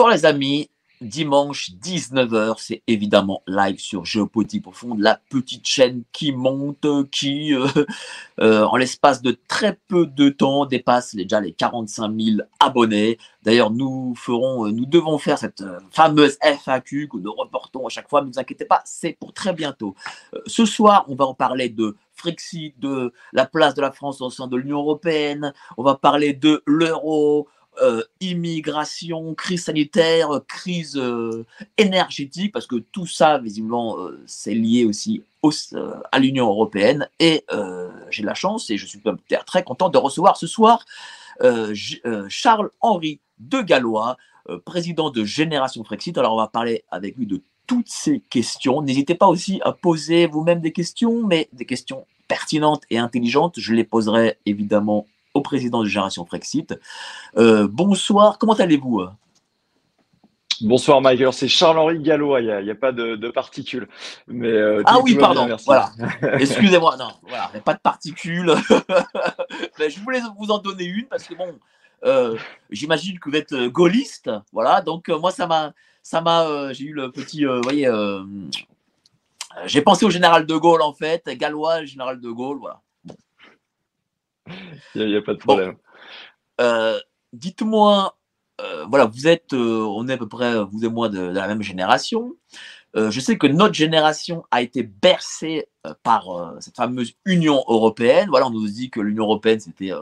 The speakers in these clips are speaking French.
Bonsoir les amis, dimanche 19h, c'est évidemment live sur Géopolitique Profonde, la petite chaîne qui monte, qui euh, euh, en l'espace de très peu de temps dépasse déjà les 45 000 abonnés. D'ailleurs, nous ferons, euh, nous devons faire cette fameuse FAQ que nous reportons à chaque fois, ne vous inquiétez pas, c'est pour très bientôt. ce soir, on va en parler de Frexit, de la place de la France au sein de l'Union européenne, on va parler de l'euro, euh, immigration, crise sanitaire, crise euh, énergétique, parce que tout ça, visiblement, euh, c'est lié aussi à l'Union européenne. Et j'ai la chance, et je suis très content de recevoir ce soir Charles-Henri de Gallois, président de Génération Frexit. Alors, on va parler avec lui de toutes ces questions. N'hésitez pas aussi à poser vous-même des questions, mais des questions pertinentes et intelligentes. Je les poserai évidemment au président de Génération Frexit. Euh, bonsoir, comment allez-vous Bonsoir Michael, c'est Charles-Henri Gallois, il n'y a, pas de, particules. Mais, euh, ah oui, pardon, voilà. Excusez-moi, non, voilà, il n'y a pas de particules. je voulais vous en donner une parce que bon, euh, j'imagine que vous êtes gaulliste, voilà, donc moi ça m'a, ça m'a, j'ai eu le petit, vous voyez, j'ai pensé au général de Gaulle en fait, Gallois, général de Gaulle, voilà. Il n'y a, pas de problème. Euh, dites-moi, euh, voilà, vous êtes, euh, on est à peu près, vous et moi, de, la même génération. je sais que notre génération a été bercée par cette fameuse Union européenne. Voilà, on nous dit que l'Union européenne, c'était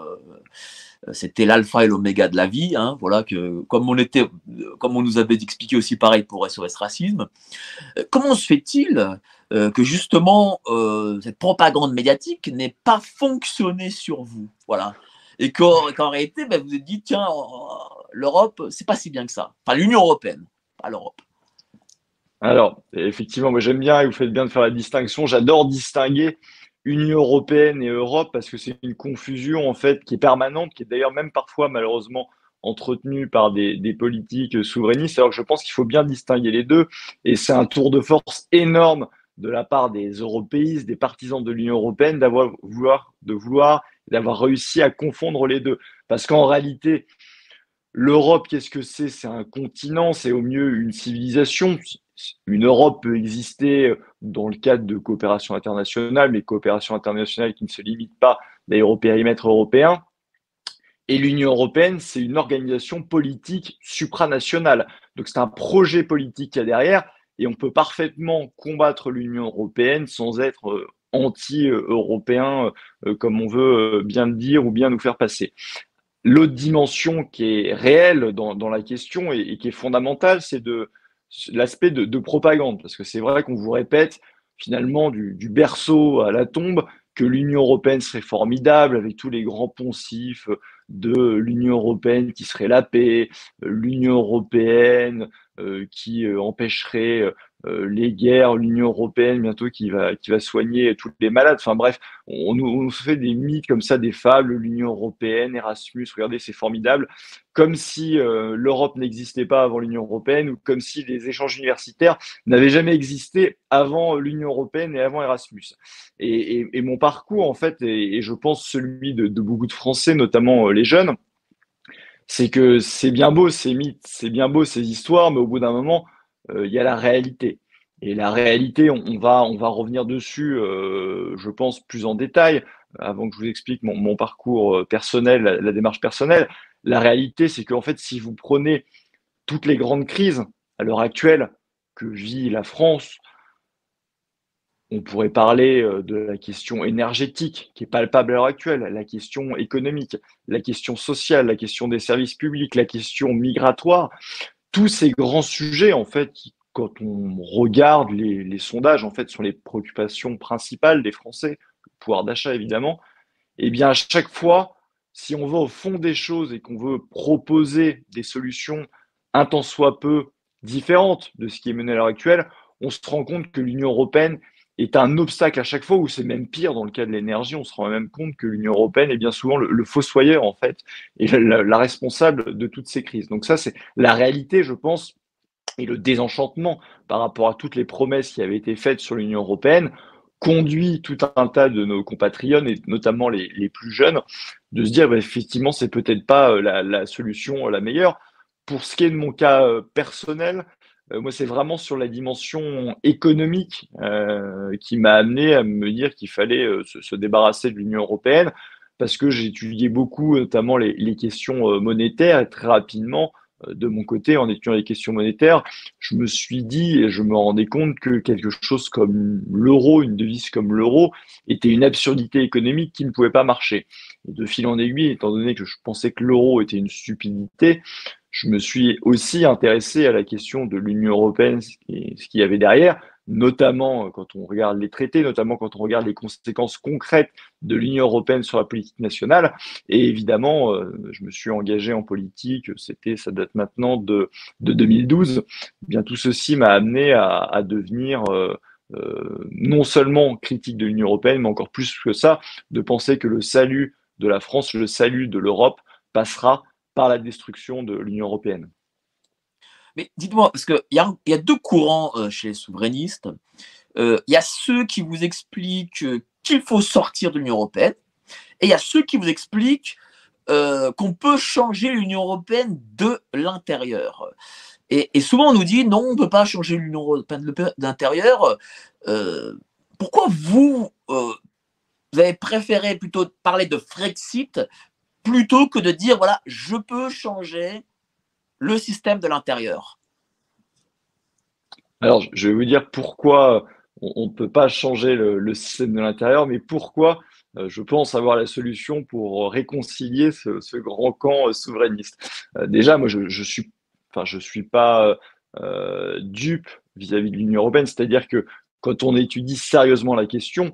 c'était l'alpha et l'oméga de la vie. Hein, voilà que comme on était, comme on nous avait expliqué aussi pareil pour SOS racisme. comment se fait-il euh, que justement euh, cette propagande médiatique n'ait pas fonctionné sur vous, voilà, et qu'en réalité, ben, vous êtes dit tiens, euh, l'Europe, c'est pas si bien que ça, enfin l'Union européenne, pas l'Europe. Alors, effectivement, moi j'aime bien et vous faites bien de faire la distinction. J'adore distinguer Union européenne et Europe parce que c'est une confusion en fait qui est permanente, qui est d'ailleurs même parfois malheureusement entretenue par des, des, politiques souverainistes. Alors je pense qu'il faut bien distinguer les deux et c'est un tour de force énorme de la part des européistes, des partisans de l'Union européenne, d'avoir vouloir, de vouloir, d'avoir réussi à confondre les deux. Parce qu'en réalité, l'Europe, qu'est-ce que c'est? C'est un continent, c'est au mieux une civilisation. Une Europe peut exister dans le cadre de coopération internationale, mais coopération internationale qui ne se limite pas d'ailleurs au périmètre européen. Et l'Union européenne, c'est une organisation politique supranationale. Donc c'est un projet politique qu'il y a derrière et on peut parfaitement combattre l'Union européenne sans être euh, anti-européen, euh, comme on veut euh, bien le dire ou bien nous faire passer. L'autre dimension qui est réelle dans, la question et, qui est fondamentale, c'est de l'aspect de, propagande, parce que c'est vrai qu'on vous répète finalement du, berceau à la tombe que l'Union européenne serait formidable avec tous les grands poncifs de l'Union européenne qui serait la paix, l'Union européenne euh, qui euh, empêcherait euh, les guerres, l'Union européenne bientôt qui va, qui va soigner tous les malades. Enfin bref, on, nous fait des mythes comme ça, des fables, l'Union européenne, Erasmus, regardez, c'est formidable, comme si l'Europe n'existait pas avant l'Union européenne ou comme si les échanges universitaires n'avaient jamais existé avant l'Union européenne et avant Erasmus. Et, et, mon parcours, en fait, et, je pense celui de, de beaucoup de Français, notamment les jeunes, c'est que c'est bien beau ces mythes, c'est bien beau ces histoires, mais au bout d'un moment, euh, il y a la réalité. Et la réalité, on, va, on va revenir dessus, euh, je pense, plus en détail, avant que je vous explique mon, parcours euh, personnel, la, démarche personnelle. La réalité, c'est qu'en fait, si vous prenez toutes les grandes crises à l'heure actuelle que vit la France, on pourrait parler euh, de la question énergétique qui est palpable à l'heure actuelle, la question économique, la question sociale, la question des services publics, la question migratoire. Tous ces grands sujets, en fait, quand on regarde les, sondages, en fait, sont les préoccupations principales des Français, le pouvoir d'achat évidemment, eh bien, à chaque fois, si on va au fond des choses et qu'on veut proposer des solutions un tant soit peu différentes de ce qui est mené à l'heure actuelle, on se rend compte que l'Union européenne est un obstacle à chaque fois, ou c'est même pire dans le cas de l'énergie. On se rend même compte que l'Union européenne est bien souvent le, fossoyeur, en fait, et la, responsable de toutes ces crises. Donc ça, c'est la réalité, je pense, et le désenchantement par rapport à toutes les promesses qui avaient été faites sur l'Union européenne conduit tout un tas de nos compatriotes, et notamment les, plus jeunes, de se dire, bah, effectivement, c'est peut-être pas euh, la, la, solution la meilleure. pour ce qui est de mon cas personnel, moi, c'est vraiment sur la dimension économique qui m'a amené à me dire qu'il fallait se, débarrasser de l'Union européenne parce que étudié beaucoup, notamment les, questions monétaires, et très rapidement, euh, de mon côté, en étudiant les questions monétaires, je me suis dit et je me rendais compte que quelque chose comme l'euro, une devise comme l'euro, était une absurdité économique qui ne pouvait pas marcher. Et de fil en aiguille, étant donné que je pensais que l'euro était une stupidité, je me suis aussi intéressé à la question de l'Union européenne, ce qu'il y avait derrière, notamment euh, quand on regarde les traités, notamment quand on regarde les conséquences concrètes de l'Union européenne sur la politique nationale. Et évidemment, euh, je me suis engagé en politique, c'était, ça date maintenant de, de 2012. Eh bien, tout ceci m'a amené à, à devenir euh, non seulement critique de l'Union européenne, mais encore plus que ça, de penser que le salut de la France, le salut de l'Europe passera par la destruction de l'Union européenne. Mais dites-moi, parce qu'il y y a deux courants euh, chez les souverainistes. Euh, il y a ceux qui vous expliquent qu'il faut sortir de l'Union européenne, et il y a ceux qui vous expliquent euh, qu'on peut changer l'Union européenne de l'intérieur. Et, souvent, on nous dit non, on ne peut pas changer l'Union européenne de l'intérieur. pourquoi vous, vous avez préféré plutôt parler de Frexit plutôt que de dire voilà, je peux changer le système de l'intérieur Alors, je vais vous dire pourquoi on ne peut pas changer le, système de l'intérieur, mais pourquoi euh, je pense avoir la solution pour réconcilier ce, grand camp euh, souverainiste. Euh, déjà, moi, je ne suis, je suis pas dupe vis-à-vis -vis de l'Union européenne, c'est-à-dire que quand on étudie sérieusement la question, euh,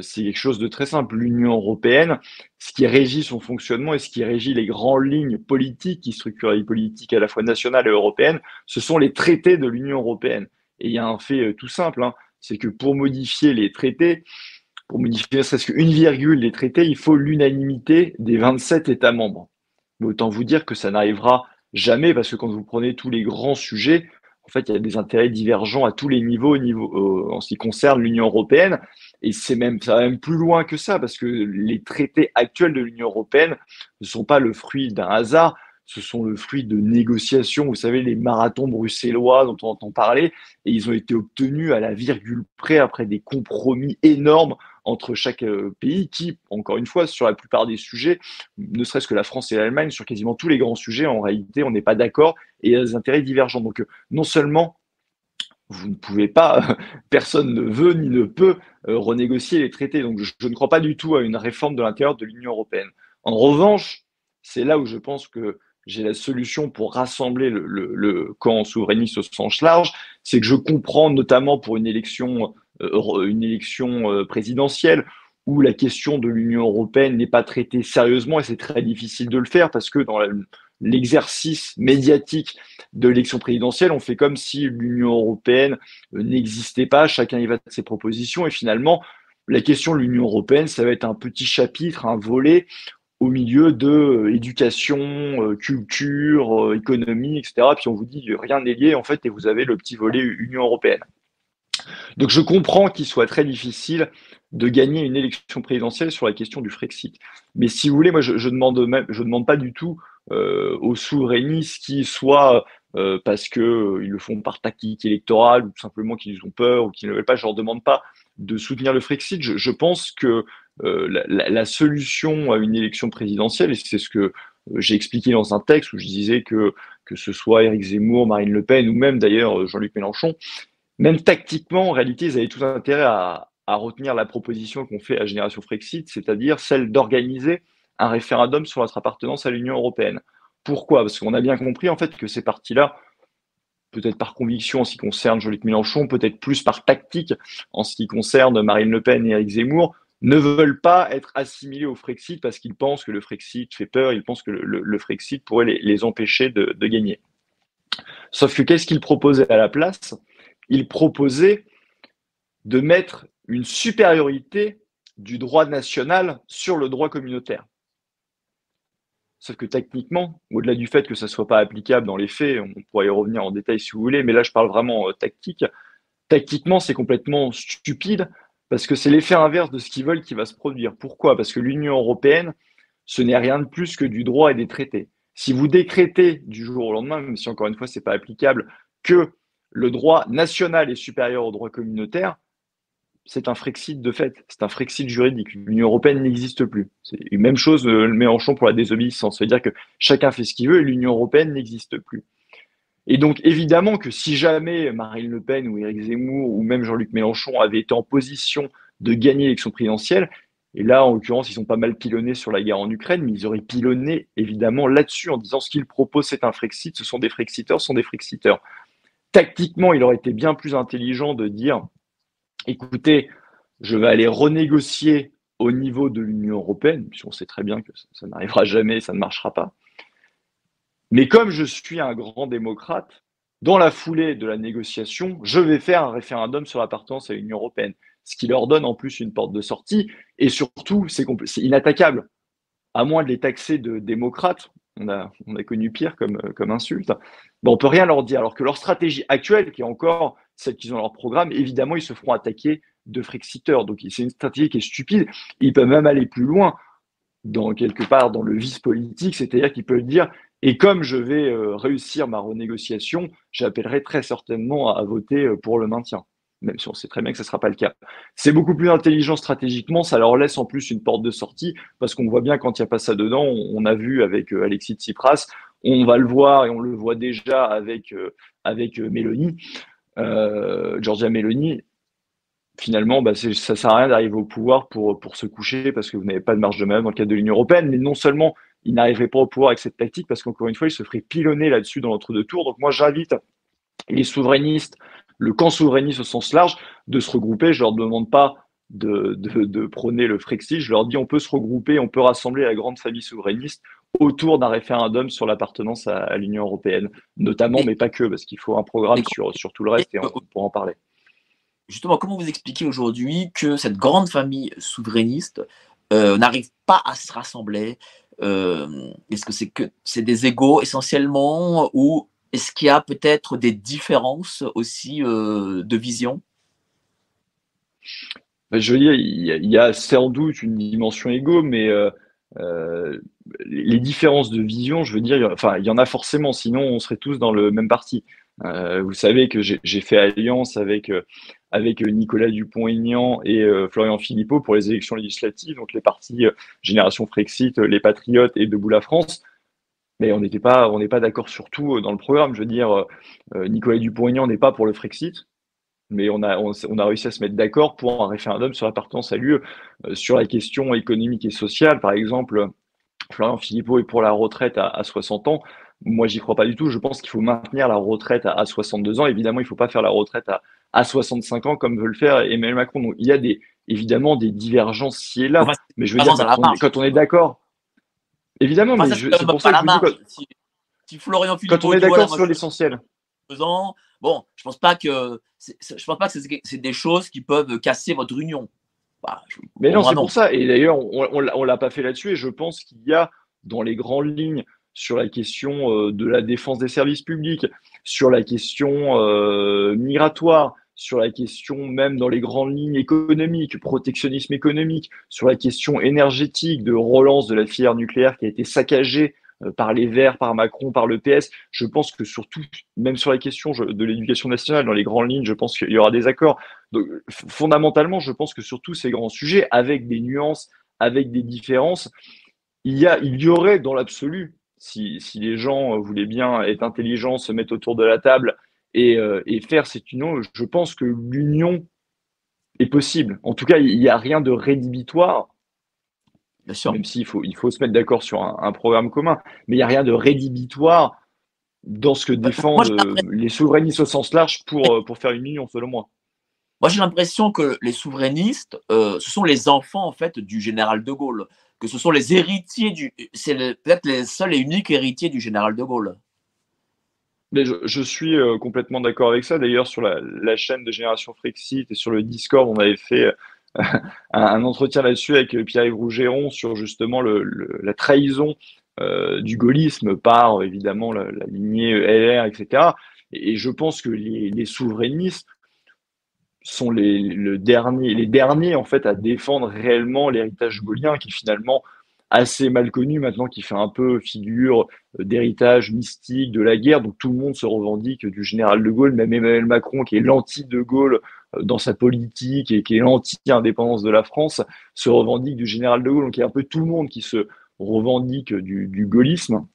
c'est quelque chose de très simple. L'Union européenne, ce qui régit son fonctionnement et ce qui régit les grandes lignes politiques qui structurent les politiques à la fois nationales et européennes, ce sont les traités de l'Union européenne. Et il y a un fait euh, tout simple, hein, c'est que pour modifier les traités, pour modifier ne serait-ce qu'une virgule des traités, il faut l'unanimité des 27 États membres. Mais autant vous dire que ça n'arrivera jamais parce que quand vous prenez tous les grands sujets, en fait, il y a des intérêts divergents à tous les niveaux, niveau, euh, en ce qui concerne l'Union européenne. Et c'est même, ça va même plus loin que ça, parce que les traités actuels de l'Union européenne ne sont pas le fruit d'un hasard, ce sont le fruit de négociations. Vous savez, les marathons bruxellois dont on entend parler, et ils ont été obtenus à la virgule près après des compromis énormes entre chaque euh, pays qui, encore une fois, sur la plupart des sujets, ne serait-ce que la France et l'Allemagne, sur quasiment tous les grands sujets, en réalité, on n'est pas d'accord et il y a des intérêts divergents. Donc, euh, non seulement vous ne pouvez pas, personne ne veut ni ne peut euh, renégocier les traités. Donc je, ne crois pas du tout à une réforme de l'intérieur de l'Union européenne. En revanche, c'est là où je pense que j'ai la solution pour rassembler le, camp souverainiste au sens large, c'est que je comprends notamment pour une élection, euh, une élection euh, présidentielle où la question de l'Union européenne n'est pas traitée sérieusement et c'est très difficile de le faire parce que dans l'exercice médiatique de l'élection présidentielle, on fait comme si l'Union européenne euh, n'existait pas, chacun y va de ses propositions, et finalement, la question de l'Union européenne, ça va être un petit chapitre, un volet au milieu de euh, éducation, euh, culture, économie, etc. Puis on vous dit rien n'est lié en fait, et vous avez le petit volet Union européenne. Donc je comprends qu'il soit très difficile de gagner une élection présidentielle sur la question du Frexit. Mais si vous voulez, moi je, je demande je demande pas du tout euh, aux souverainistes qui soit euh, parce qu'ils euh, le font par tactique électorale ou simplement qu'ils ont peur ou qu'ils ne veulent pas, je leur demande pas de soutenir le Frexit. Je, pense que la, solution à une élection présidentielle, et c'est ce que j'ai expliqué dans un texte où je disais que que ce soit Éric Zemmour, Marine Le Pen ou même d'ailleurs Jean-Luc Mélenchon, même tactiquement, en réalité, ils avaient tout intérêt à, à retenir la proposition qu'on fait à Génération Frexit, c'est-à-dire celle d'organiser un référendum sur notre appartenance à l'Union européenne. Pourquoi? Parce qu'on a bien compris en fait que ces partis-là, peut-être par conviction en ce qui concerne Jean-Luc Mélenchon, peut-être plus par tactique en ce qui concerne Marine Le Pen et Éric Zemmour, ne veulent pas être assimilés au Frexit parce qu'ils pensent que le Frexit fait peur, ils pensent que le, Frexit pourrait les, empêcher de, de, gagner. Sauf que qu'est-ce qu'ils proposaient à la place? Ils proposaient de mettre une supériorité du droit national sur le droit communautaire. Sauf que techniquement, au-delà du fait que ça ne soit pas applicable dans les faits, on pourrait y revenir en détail si vous voulez, mais là je parle vraiment euh, tactique. Tactiquement, c'est complètement stupide parce que c'est l'effet inverse de ce qu'ils veulent qui va se produire. Pourquoi? Parce que l'Union européenne, ce n'est rien de plus que du droit et des traités. Si vous décrétez du jour au lendemain, même si encore une fois, ce n'est pas applicable, que le droit national est supérieur au droit communautaire, c'est un Frexit de fait, c'est un Frexit juridique. L'Union européenne n'existe plus. C'est une même chose euh, le Mélenchon pour la désobéissance. C'est-à-dire que chacun fait ce qu'il veut et l'Union européenne n'existe plus. Et donc, évidemment que si jamais Marine Le Pen ou Éric Zemmour ou même Jean-Luc Mélenchon avaient été en position de gagner l'élection présidentielle, et là, en l'occurrence, ils sont pas mal pilonnés sur la guerre en Ukraine, mais ils auraient pilonné évidemment là-dessus en disant ce qu'ils proposent, c'est un Frexit, ce sont des Frexiteurs, ce sont des Frexiteurs. Tactiquement, il aurait été bien plus intelligent de dire écoutez, je vais aller renégocier au niveau de l'Union européenne, puisqu'on sait très bien que ça, n'arrivera jamais, ça ne marchera pas. Mais comme je suis un grand démocrate, dans la foulée de la négociation, je vais faire un référendum sur l'appartenance à l'Union européenne, ce qui leur donne en plus une porte de sortie, et surtout, c'est inattaquable. À moins de les taxer de démocrates, on a, on a connu pire comme, insulte, bon, on peut rien leur dire, alors que leur stratégie actuelle, qui est encore celles qu'ils ont leur programme, évidemment, ils se feront attaquer de frexiteurs. Donc, c'est une stratégie qui est stupide. Ils peuvent même aller plus loin, dans quelque part dans le vice politique, c'est-à-dire qu'ils peuvent dire et comme je vais euh, réussir ma renégociation, j'appellerai très certainement à, voter euh, pour le maintien, même si on sait très bien que ce ne sera pas le cas. C'est beaucoup plus intelligent stratégiquement, ça leur laisse en plus une porte de sortie, parce qu'on voit bien quand il n'y a pas ça dedans, on, a vu avec euh, Alexis Tsipras, on va le voir et on le voit déjà avec Mélanie. Euh, Giorgia Meloni, finalement, bah, ça sert à rien d'arriver au pouvoir pour, pour se coucher parce que vous n'avez pas de marge de manœuvre dans le cadre de l'Union européenne. Mais non seulement il n'arriverait pas au pouvoir avec cette tactique, parce qu'encore une fois, il se ferait pilonner là-dessus dans l'entre-deux tours. Donc moi, j'invite les souverainistes, le camp souverainiste au sens large, de se regrouper. Je leur demande pas de, de, prôner le Frexit. Je leur dis on peut se regrouper, on peut rassembler la grande famille souverainiste autour d'un référendum sur l'appartenance à, l'Union européenne, notamment, mais pas que, parce qu'il faut un programme sur, sur tout le reste et on pourra en parler. Justement, comment vous expliquez aujourd'hui que cette grande famille souverainiste euh, n'arrive pas à se rassembler euh, Est-ce que c'est que c'est des égaux essentiellement ou est-ce qu'il y a peut-être des différences aussi euh, de vision? Ben, Je veux dire, il y, a, sans doute une dimension égaux, mais euh, les différences de vision, je veux dire, enfin, il y en a forcément, sinon on serait tous dans le même parti. Euh, vous savez que j'ai fait alliance avec, euh, avec Nicolas Dupont-Aignan et Florian Philippot pour les élections législatives, donc les partis Génération Frexit, les Patriotes et Debout la France. Mais on n'était pas, on n'est pas d'accord sur tout dans le programme. Je veux dire, Nicolas Dupont-Aignan n'est pas pour le Frexit, mais on a, on, a réussi à se mettre d'accord pour un référendum sur l'appartenance à l'UE. Euh, sur la question économique et sociale, par exemple, Florian Philippot est pour la retraite à, 60 ans. Moi, j'y crois pas du tout. Je pense qu'il faut maintenir la retraite à, 62 ans. Évidemment, il faut pas faire la retraite à, à 65 ans comme veut le faire Emmanuel Macron. Donc, il y a des, évidemment des divergences ci et là. mais je veux dire, quand on, est d'accord, évidemment, mais c'est pour ça que quand, si, Florian quand on est d'accord sur l'essentiel. Bon, je pense pas que je pense pas que c'est des choses qui peuvent casser votre union. Bah, mais non, c'est pour ça. Et d'ailleurs, on, on, l'a pas fait là-dessus. Et je pense qu'il y a dans les grandes lignes sur la question euh, de la défense des services publics, sur la question euh, migratoire, sur la question même dans les grandes lignes économiques, protectionnisme économique, sur la question énergétique, de relance de la filière nucléaire qui a été saccagée par les Verts, par Macron, par le PS. Je pense que surtout, même sur la question de l'éducation nationale, dans les grandes lignes, je pense qu'il y aura des accords. Donc, fondamentalement, je pense que sur tous ces grands sujets, avec des nuances, avec des différences, il y, a, il y aurait dans l'absolu, si, si, les gens voulaient bien être intelligents, se mettre autour de la table et, euh, et faire cette union, je pense que l'union est possible. En tout cas, il n'y a rien de rédhibitoire même s'il faut, il faut se mettre d'accord sur un, programme commun. Mais il n'y a rien de rédhibitoire dans ce que défendent euh, les souverainistes au sens large pour, euh, pour faire une union, selon moi. Moi, j'ai l'impression que les souverainistes, euh, ce sont les enfants en fait du général de Gaulle, que ce sont les héritiers du, c'est peut-être les seuls et uniques héritiers du général de Gaulle. Mais je, suis complètement d'accord avec ça. D'ailleurs, sur la, la, chaîne de Génération Frexit et sur le Discord, on avait fait un, entretien là-dessus avec Pierre-Yves Rougeron sur justement la trahison euh, du gaullisme par évidemment la, lignée LR, etc. Et, je pense que les, souverainistes sont les, le les derniers en fait à défendre réellement l'héritage gaullien qui finalement assez mal connu maintenant, qui fait un peu figure d'héritage mystique de la guerre. Donc tout le monde se revendique du général de Gaulle, même Emmanuel Macron, qui est l'anti-de Gaulle dans sa politique et qui est l'anti-indépendance de la France, se revendique du général de Gaulle. Donc il y a un peu tout le monde qui se revendique du, gaullisme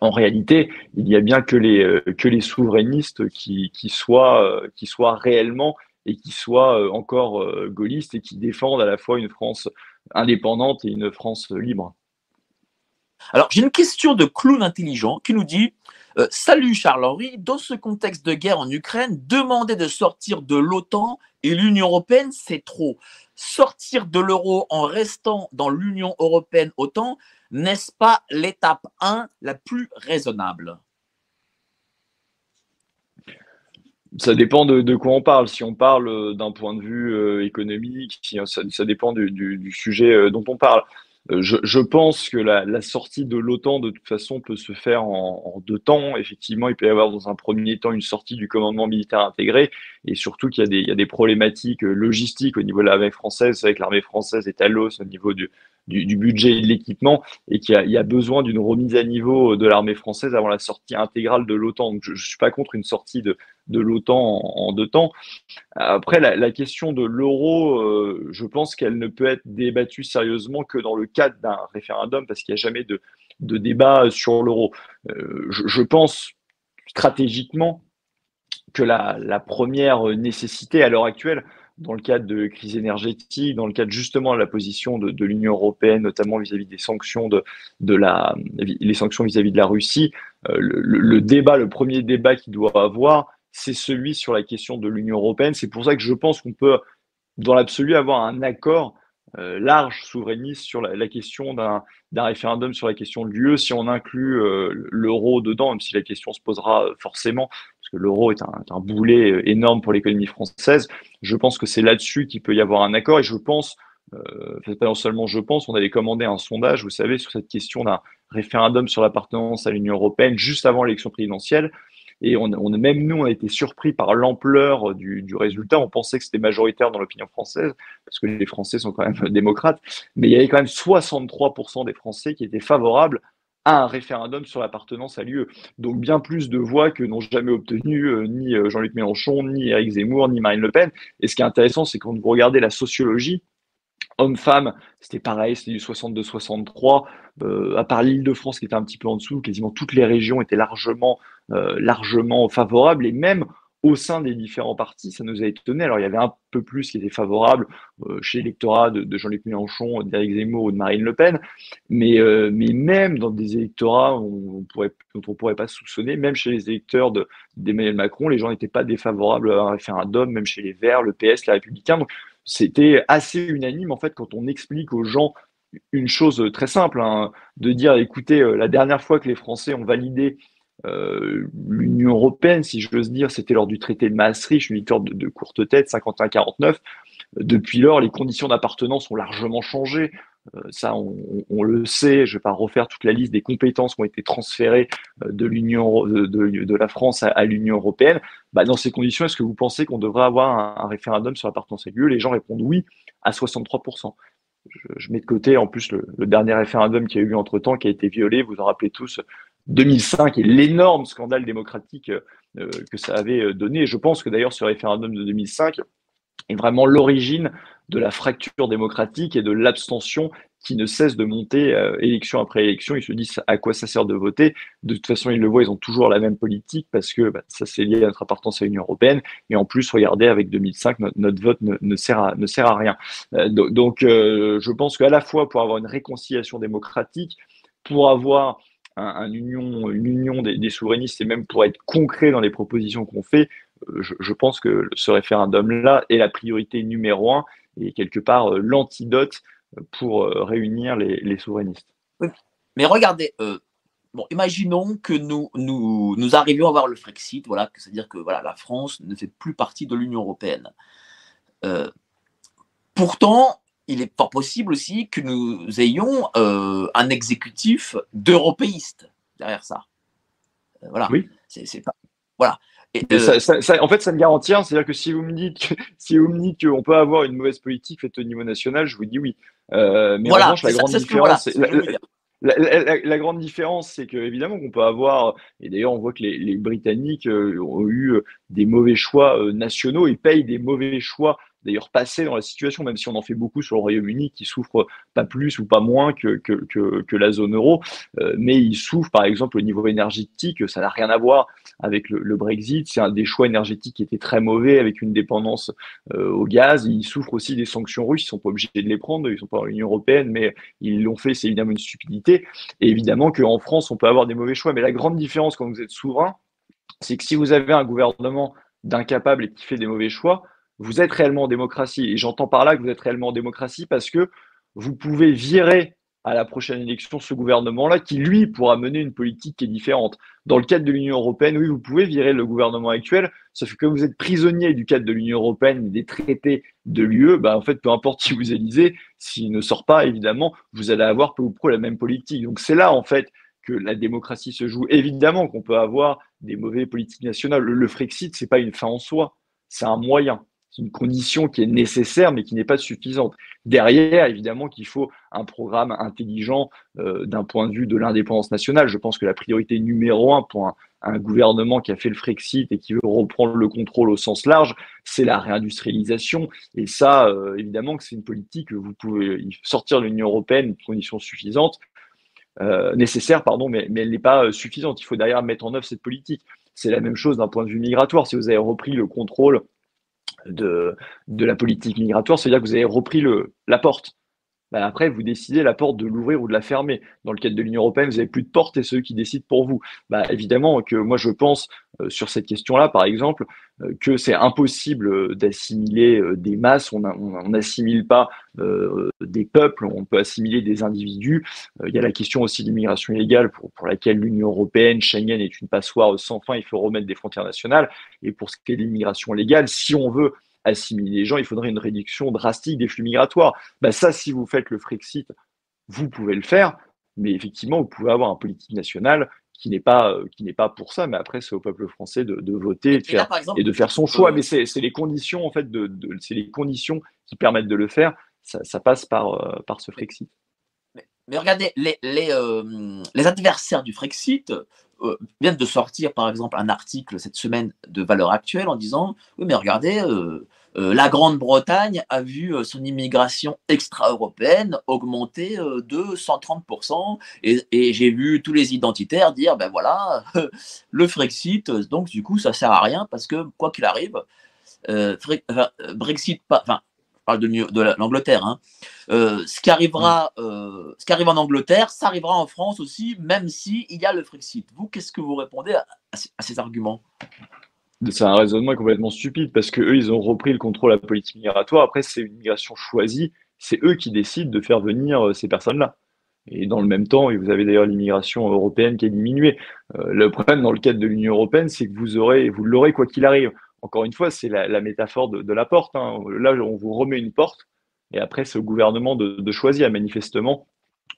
en réalité, il y a bien que les, euh, que les souverainistes qui, qui, soient, euh, qui soient réellement et qui soient euh, encore gaullistes et qui défendent à la fois une France indépendante et une France libre. Alors, j'ai une question de clown intelligent qui nous dit Salut Charles-Henri, dans ce contexte de guerre en Ukraine, demander de sortir de l'OTAN et l'Union européenne, c'est trop. Sortir de l'euro en restant dans l'Union européenne OTAN, n'est-ce pas l'étape 1 la plus raisonnable? Ça dépend de, quoi on parle. Si on parle euh, d'un point de vue euh, économique, ça, dépend du, sujet euh, dont on parle. Je, pense que la, sortie de l'OTAN, de toute façon, peut se faire en, deux temps. Effectivement, il peut y avoir dans un premier temps une sortie du commandement militaire intégré, et surtout qu'il y, a des problématiques logistiques au niveau de l'armée française. avec l'armée française est à l'os au niveau du, du, budget et de l'équipement et qu'il y, a besoin d'une remise à niveau de l'armée française avant la sortie intégrale de l'OTAN. Donc je ne suis pas contre une sortie de, de l'OTAN en, deux temps. Après, la, question de l'euro, euh, je pense qu'elle ne peut être débattue sérieusement que dans le cadre d'un référendum parce qu'il n'y a jamais de, de débat sur l'euro. Euh, je, pense stratégiquement que la, la première nécessité à l'heure actuelle, dans le cadre de crise énergétique, dans le cadre justement de la position de, l'Union européenne, notamment vis-à-vis des sanctions de, de la, les sanctions vis-à-vis de la Russie, euh, le, débat, le premier débat qu'il doit avoir, c'est celui sur la question de l'Union européenne. C'est pour ça que je pense qu'on peut, dans l'absolu, avoir un accord euh, large souverainiste sur la, question d'un référendum sur la question de l'UE si on inclut euh, l'euro dedans, même si la question se posera forcément parce que l'euro est un, boulet euh, énorme pour l'économie française. Je pense que c'est là-dessus qu'il peut y avoir un accord et je pense, euh, pas seulement je pense, on avait commandé un sondage, vous savez, sur cette question d'un référendum sur l'appartenance à l'Union européenne juste avant l'élection présidentielle. Et on, on, même nous, on a été surpris par l'ampleur du, résultat. On pensait que c'était majoritaire dans l'opinion française, parce que les Français sont quand même démocrates. Mais il y avait quand même 63% des Français qui étaient favorables à un référendum sur l'appartenance à l'UE. Donc bien plus de voix que n'ont jamais obtenu euh, ni euh, Jean-Luc Mélenchon, ni Éric Zemmour, ni Marine Le Pen. Et ce qui est intéressant, c'est quand vous regardez la sociologie, Homme-femme, c'était pareil, c'était du 62-63. Euh, à part l'Île-de-France qui était un petit peu en dessous, quasiment toutes les régions étaient largement, largement favorables. Et même au sein des différents partis, ça nous a étonné. Alors, il y avait un peu plus qui était favorable euh, chez l'électorat de, Jean-Luc Mélenchon, d'Éric Zemmour ou de Marine Le Pen, mais, euh, mais même dans des électorats on pourrait, dont on ne pourrait pas soupçonner, même chez les électeurs d'Emmanuel Macron, les gens n'étaient pas défavorables à un référendum, même chez les Verts, le PS, les Républicains. Donc, c'était assez unanime, en fait, quand on explique aux gens une chose très simple, hein, de dire, écoutez, euh, la dernière fois que les Français ont validé euh, l'Union européenne, si j'ose dire, c'était lors du traité de Maastricht, une victoire de, courte tête, 51-49. Depuis lors, les conditions d'appartenance ont largement changé. Euh, ça, on, le sait. Je ne vais pas refaire toute la liste des compétences qui ont été transférées euh, de l'Union de, la France à, l'Union européenne. Bah, dans ces conditions, est-ce que vous pensez qu'on devrait avoir un, référendum sur l'appartenance à l'UE Les gens répondent oui à 63%. Je, mets de côté en plus le, le dernier référendum qui a eu lieu entre temps, qui a été violé, vous en rappelez tous, 2005 et l'énorme scandale démocratique euh, que ça avait euh, donné. je pense que d'ailleurs ce référendum de 2005 est vraiment l'origine de la fracture démocratique et de l'abstention qui ne cesse de monter euh, élection après élection. Ils se disent à quoi ça sert de voter? De toute façon, ils le voient, ils ont toujours la même politique parce que bah, ça c'est lié à notre appartenance à l'Union européenne. Et en plus, regardez, avec 2005, notre, vote ne, sert à, ne sert à rien. donc, je pense qu'à la fois pour avoir une réconciliation démocratique, pour avoir un, union, une union des, souverainistes et même pour être concret dans les propositions qu'on fait, euh, je, pense que ce référendum-là est la priorité numéro un et quelque part euh, l'antidote pour euh, réunir les, souverainistes. Mais regardez, bon, imaginons que nous, nous, nous arrivions à avoir le Frexit, voilà, c'est-à-dire que voilà, la France ne fait plus partie de l'Union européenne. pourtant, il est pas possible aussi que nous ayons euh, un exécutif d'européistes derrière ça. Euh, voilà. Oui. C'est pas. Voilà. Euh, ça, en fait, ça me garantit C'est-à-dire que si vous me dites si vous me dites qu'on peut avoir une mauvaise politique faite au niveau national, je vous dis oui. mais voilà, en revanche, la grande différence, la, grande différence, c'est que évidemment qu'on peut avoir, et d'ailleurs on voit que les, Britanniques ont eu des mauvais choix nationaux et payent des mauvais choix d'ailleurs passé dans la situation, même si on en fait beaucoup sur le Royaume-Uni qui souffre pas plus ou pas moins que, que, la zone euro, euh, mais il souffre par exemple au niveau énergétique, ça n'a rien à voir avec le, Brexit, c'est un des choix énergétiques qui était très mauvais avec une dépendance euh, au gaz, il souffre aussi des sanctions russes, ils sont pas obligés de les prendre, ils sont pas dans l'Union européenne, mais ils l'ont fait, c'est évidemment une stupidité, et évidemment qu'en France on peut avoir des mauvais choix, mais la grande différence quand vous êtes souverain, c'est que si vous avez un gouvernement d'incapables et qui fait des mauvais choix, vous êtes réellement en démocratie. Et j'entends par là que vous êtes réellement en démocratie parce que vous pouvez virer à la prochaine élection ce gouvernement-là qui, lui, pourra mener une politique qui est différente. Dans le cadre de l'Union européenne, oui, vous pouvez virer le gouvernement actuel, sauf que vous êtes prisonnier du cadre de l'Union européenne et des traités de l'UE, bah, en fait, peu importe qui vous élisez, s'il ne sort pas, évidemment, vous allez avoir peu ou prou la même politique. Donc c'est là, en fait, que la démocratie se joue. Évidemment qu'on peut avoir des mauvais politiques nationales. Le, Frexit, c'est pas une fin en soi, c'est un moyen. Une condition qui est nécessaire, mais qui n'est pas suffisante. Derrière, évidemment qu'il faut un programme intelligent euh, d'un point de vue de l'indépendance nationale. Je pense que la priorité numéro un pour un, gouvernement qui a fait le Frexit et qui veut reprendre le contrôle au sens large, c'est la réindustrialisation. Et ça, euh, évidemment que c'est une politique que vous pouvez sortir de l'Union européenne, une condition suffisante, euh, nécessaire, pardon, mais, mais elle n'est pas suffisante. Il faut derrière mettre en œuvre cette politique. C'est la même chose d'un point de vue migratoire. Si vous avez repris le contrôle de, la politique migratoire, c'est-à-dire que vous avez repris le, la porte. Ben après, vous décidez la porte de l'ouvrir ou de la fermer. Dans le cadre de l'Union européenne, vous n'avez plus de porte et ceux qui décident pour vous. Ben évidemment que moi, je pense sur cette question-là, par exemple, euh, que c'est impossible euh, d'assimiler des masses. On n'assimile pas des peuples, on peut assimiler des individus. Il y a la question aussi de l'immigration illégale pour, laquelle l'Union européenne, Schengen est une passoire sans fin. Il faut remettre des frontières nationales. Et pour ce qui est de l'immigration légale, si on veut assimiler les gens, il faudrait une réduction drastique des flux migratoires. Bah ça, si vous faites le Frexit, vous pouvez le faire, mais effectivement, vous pouvez avoir un politique nationale qui n'est pas euh, qui n'est pas pour ça, mais après c'est au peuple français de, voter et de, faire, et de faire son choix. Euh, mais c'est les conditions en fait de, c'est les conditions qui permettent de le faire. Ça, passe par euh, par ce Frexit. Mais, regardez, les les, adversaires du Frexit viennent de sortir par exemple un article cette semaine de Valeurs Actuelles en disant oui mais regardez euh, la Grande-Bretagne a vu euh, son immigration extra-européenne augmenter euh, de 130%. Et, j'ai vu tous les identitaires dire, ben voilà, le Frexit, donc du coup, ça sert à rien parce que quoi qu'il arrive, Brexit, enfin, je parle de, de l'Angleterre, hein, ce, qui arrivera, ce qui arrive en Angleterre, ça arrivera en France aussi, même s'il y a le Frexit. Vous, qu'est-ce que vous répondez à ces arguments? C'est un raisonnement complètement stupide parce que eux, ils ont repris le contrôle de la politique migratoire. Après, c'est une migration choisie. C'est eux qui décident de faire venir euh, ces personnes-là. Et dans le même temps, et vous avez d'ailleurs l'immigration européenne qui est diminuée. Euh, le problème dans le cadre de l'Union européenne, c'est que vous aurez, vous l'aurez quoi qu'il arrive. Encore une fois, c'est la, métaphore de, la porte. Hein. Là, on vous remet une porte, et après, c'est au gouvernement de, de choisir. Manifestement,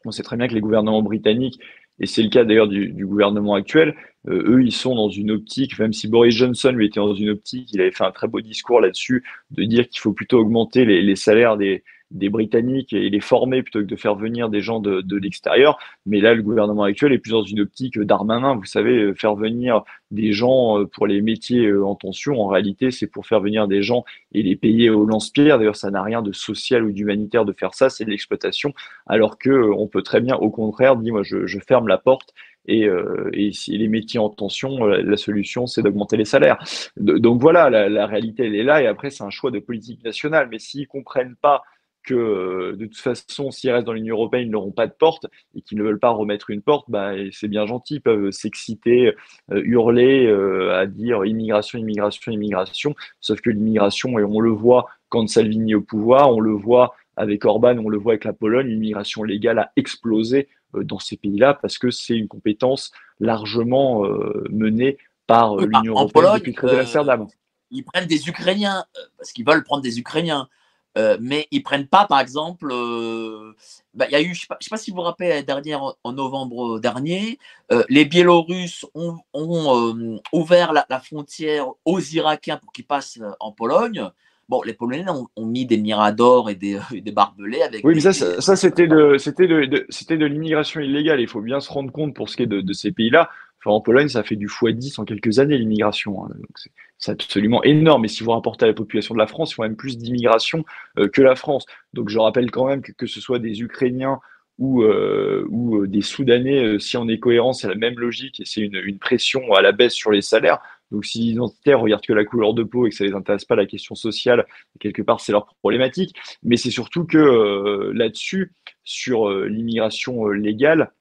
on sait très bien que les gouvernements britanniques et c'est le cas d'ailleurs du, gouvernement actuel, euh, eux, ils sont dans une optique, même si Boris Johnson lui était dans une optique, il avait fait un très beau discours là-dessus, de dire qu'il faut plutôt augmenter les salaires des, des Britanniques et les former plutôt que de faire venir des gens de, de l'extérieur. Mais là, le gouvernement actuel est plus dans une optique d'Armanin. Vous savez, euh, faire venir des gens euh, pour les métiers euh, en tension, en réalité, c'est pour faire venir des gens et les payer au lance-pierre. D'ailleurs, ça n'a rien de social ou d'humanitaire de faire ça, c'est de l'exploitation. Alors que on peut très bien, au contraire, dire moi, je, je ferme la porte et, euh, et, si les métiers en tension, la, solution, c'est d'augmenter les salaires. donc voilà, la, la, réalité, elle est là. Et après, c'est un choix de politique nationale. Mais s'ils comprennent pas que euh, de toute façon, s'ils restent dans l'Union européenne, ils n'auront pas de porte et qu'ils ne veulent pas remettre une porte, bah, c'est bien gentil, ils peuvent s'exciter, euh, hurler, euh, à dire immigration, immigration, immigration. Sauf que l'immigration, et on le voit quand Salvini est au pouvoir, on le voit avec Orban, on le voit avec la Pologne, l'immigration légale a explosé dans ces pays-là parce que c'est une compétence largement menée par l'Union européenne depuis le Ils prennent des Ukrainiens parce qu'ils veulent prendre des Ukrainiens. Euh, mais ils prennent pas, par exemple, euh, bah, il y a eu, je ne sais, pas si vous vous rappelez, dernière, en novembre dernier, euh, les Biélorusses ont, ont ouvert la, frontière aux Irakiens pour qu'ils passent en Pologne. bon, les Polonais ont, mis des miradors et des, des barbelés avec. Oui, mais ça, ça, c'était de, c'était de, c'était de l'immigration illégale. Il faut bien se rendre compte pour ce qui est de, ces pays-là. En Pologne, ça fait du x10 en quelques années l'immigration. Hein. C'est absolument énorme. Et si vous rapportez à la population de la France, il faut même plus d'immigration euh, que la France. Donc je rappelle quand même que que ce soit des Ukrainiens ou, euh, ou des Soudanais, si on est cohérent, c'est la même logique et c'est une, une pression à la baisse sur les salaires. Donc, si les identitaires regardent que la couleur de peau et que ça les intéresse pas la question sociale, quelque part, c'est leur problématique. Mais c'est surtout que euh, là-dessus, sur euh, l'immigration euh, légale,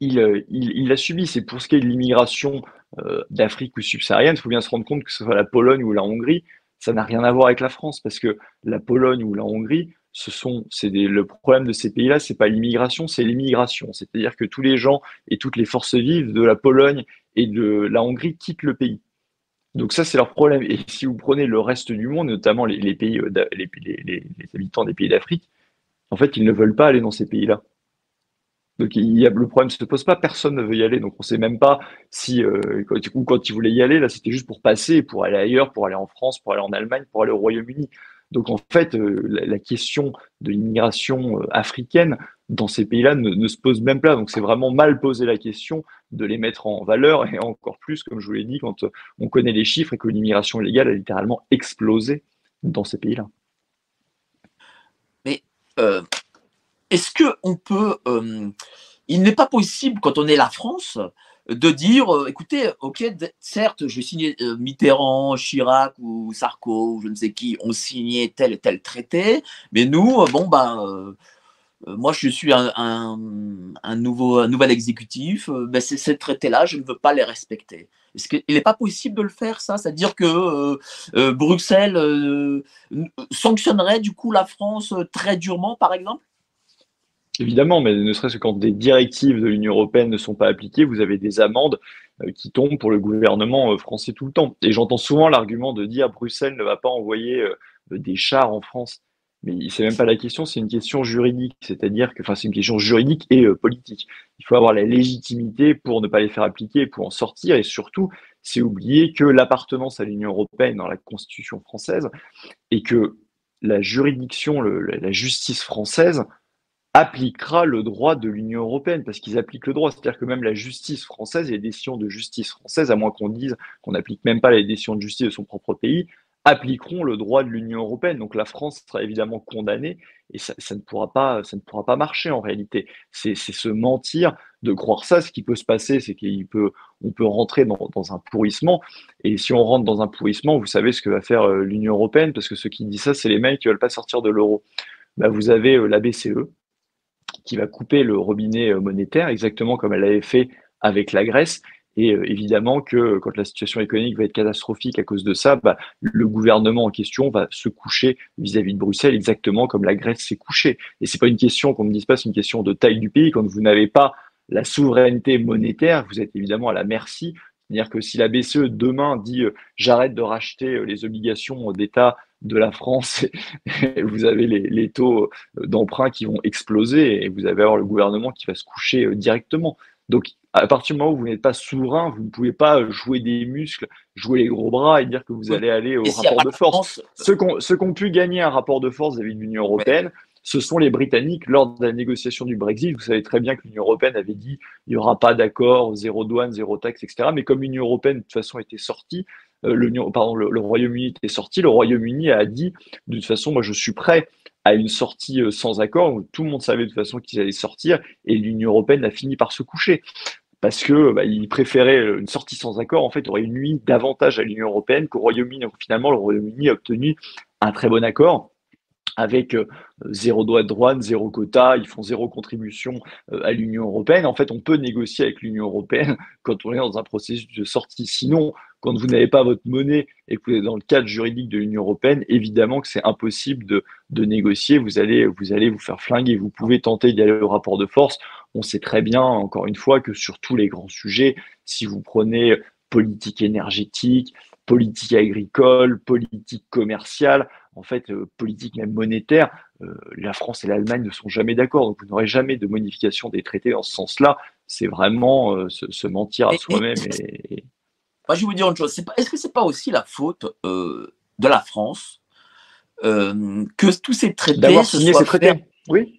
il, il, il, a subi. C'est pour ce qui est de l'immigration d'Afrique ou subsaharienne, il faut bien se rendre compte que ce soit la Pologne ou la Hongrie, ça n'a rien à voir avec la France parce que la Pologne ou la Hongrie, ce sont, c'est le problème de ces pays-là, c'est pas l'immigration, c'est l'immigration. C'est-à-dire que tous les gens et toutes les forces vives de la Pologne et de la Hongrie quittent le pays. Donc ça, c'est leur problème. Et si vous prenez le reste du monde, notamment les, pays, euh, les, les, habitants des pays d'Afrique, en fait, ils ne veulent pas aller dans ces pays-là. Donc le problème ne se pose pas, personne ne veut y aller. Donc on ne sait même pas si, euh, ou quand ils voulaient y aller, là, c'était juste pour passer, pour aller ailleurs, pour aller en France, pour aller en Allemagne, pour aller au Royaume-Uni. Donc en fait, euh, la, question de l'immigration euh, africaine dans ces pays-là ne, se pose même pas. Donc c'est vraiment mal poser la question de les mettre en valeur et encore plus, comme je vous l'ai dit, quand on connaît les chiffres et que l'immigration légale a littéralement explosé dans ces pays-là. Mais est-ce que on peut il n'est pas possible, quand on est la France, de dire, euh, écoutez, ok, certes, je signer euh, Mitterrand, Chirac ou Sarko ou je ne sais qui ont signé tel et tel traité, mais nous, euh, bon, ben, moi, je suis un, nouveau, nouvel exécutif, ben, ces traités-là, je ne veux pas les respecter. Est-ce qu'il n'est pas possible de le faire, ça? C'est-à-dire que Bruxelles sanctionnerait du coup la France très durement, par exemple? Évidemment, mais ne serait-ce que quand des directives de l'Union européenne ne sont pas appliquées, vous avez des amendes euh, qui tombent pour le gouvernement euh, français tout le temps. Et j'entends souvent l'argument de dire Bruxelles ne va pas envoyer euh, des chars en France. Mais c'est même pas la question, c'est une question juridique. C'est-à-dire que, enfin, c'est une question juridique et politique. Il faut avoir la légitimité pour ne pas les faire appliquer, pour en sortir. Et surtout, c'est oublier que l'appartenance à l'Union européenne dans la Constitution française et que la juridiction, la justice française appliquera le droit de l'Union européenne, parce qu'ils appliquent le droit. C'est-à-dire que même la justice française, les décisions de justice française, à moins qu'on dise qu'on n'applique même pas les décisions de justice de son propre pays, appliqueront le droit de l'Union européenne. Donc la France sera évidemment condamnée et ça, ne, pourra pas, ça ne pourra pas marcher en réalité. C'est se mentir de croire ça. Ce qui peut se passer, c'est qu'on peut, peut rentrer dans, un pourrissement. Et si on rentre dans un pourrissement, vous savez ce que va faire euh, l'Union européenne, parce que ceux qui disent ça, c'est les mecs qui ne veulent pas sortir de l'euro. Bah, vous avez euh, la BCE, qui va couper le robinet euh, monétaire, exactement comme elle avait fait avec la Grèce. Et euh, évidemment que quand la situation économique va être catastrophique à cause de ça, bah, le gouvernement en question va se coucher vis-à-vis de Bruxelles exactement comme la Grèce s'est couchée. Et c'est pas une question qu'on ne dise pas, c'est une question de taille du pays. Quand vous n'avez pas la souveraineté monétaire, vous êtes évidemment à la merci. C'est-à-dire que si la BCE demain dit euh, j'arrête de racheter les obligations d'État de la France, vous avez les, taux euh, d'emprunt qui vont exploser et vous avez alors le gouvernement qui va se coucher euh, directement. Donc, à partir du moment où vous n'êtes pas souverain, vous ne pouvez pas jouer des muscles, jouer les gros bras et dire que vous allez aller au rapport de force. Ceux qui ont pu gagner un rapport de force vis-à-vis de l'Union européenne, ce sont les Britanniques lors de la négociation du Brexit. Vous savez très bien que l'Union européenne avait dit il n'y aura pas d'accord, zéro douane, zéro taxe, etc. Mais comme l'Union européenne, de toute façon, était sortie, euh, le, Royaume-Uni était sorti, le Royaume-Uni a dit de toute façon, moi je suis prêt à une sortie euh, sans accord. Tout le monde savait de toute façon qu'ils allaient sortir et l'Union européenne a fini par se coucher parce que bah, préféraient une sortie sans accord en fait aurait nuit davantage à l'Union européenne qu'au Royaume-Uni. Finalement, le Royaume-Uni a obtenu un très bon accord avec euh, zéro droit de douane, zéro quota, ils font zéro contribution euh, à l'Union européenne. En fait, on peut négocier avec l'Union européenne quand on est dans un processus de sortie. Sinon, quand vous n'avez pas votre monnaie et que vous êtes dans le cadre juridique de l'Union européenne, évidemment que c'est impossible de, de, négocier. Vous allez, vous allez vous faire flinguer. Vous pouvez tenter d'y aller au rapport de force. On sait très bien, encore une fois, que sur tous les grands sujets, si vous prenez politique énergétique, politique agricole, politique commerciale, en fait, euh, politique même monétaire, euh, la France et l'Allemagne ne sont jamais d'accord. Donc, vous n'aurez jamais de modification des traités dans ce sens-là. C'est vraiment euh, se, mentir à soi-même. Et... Moi, je vais vous dire une chose. Est-ce que c'est pas aussi la faute de la France que tous ces traités. D'avoir signé ces traités. Oui.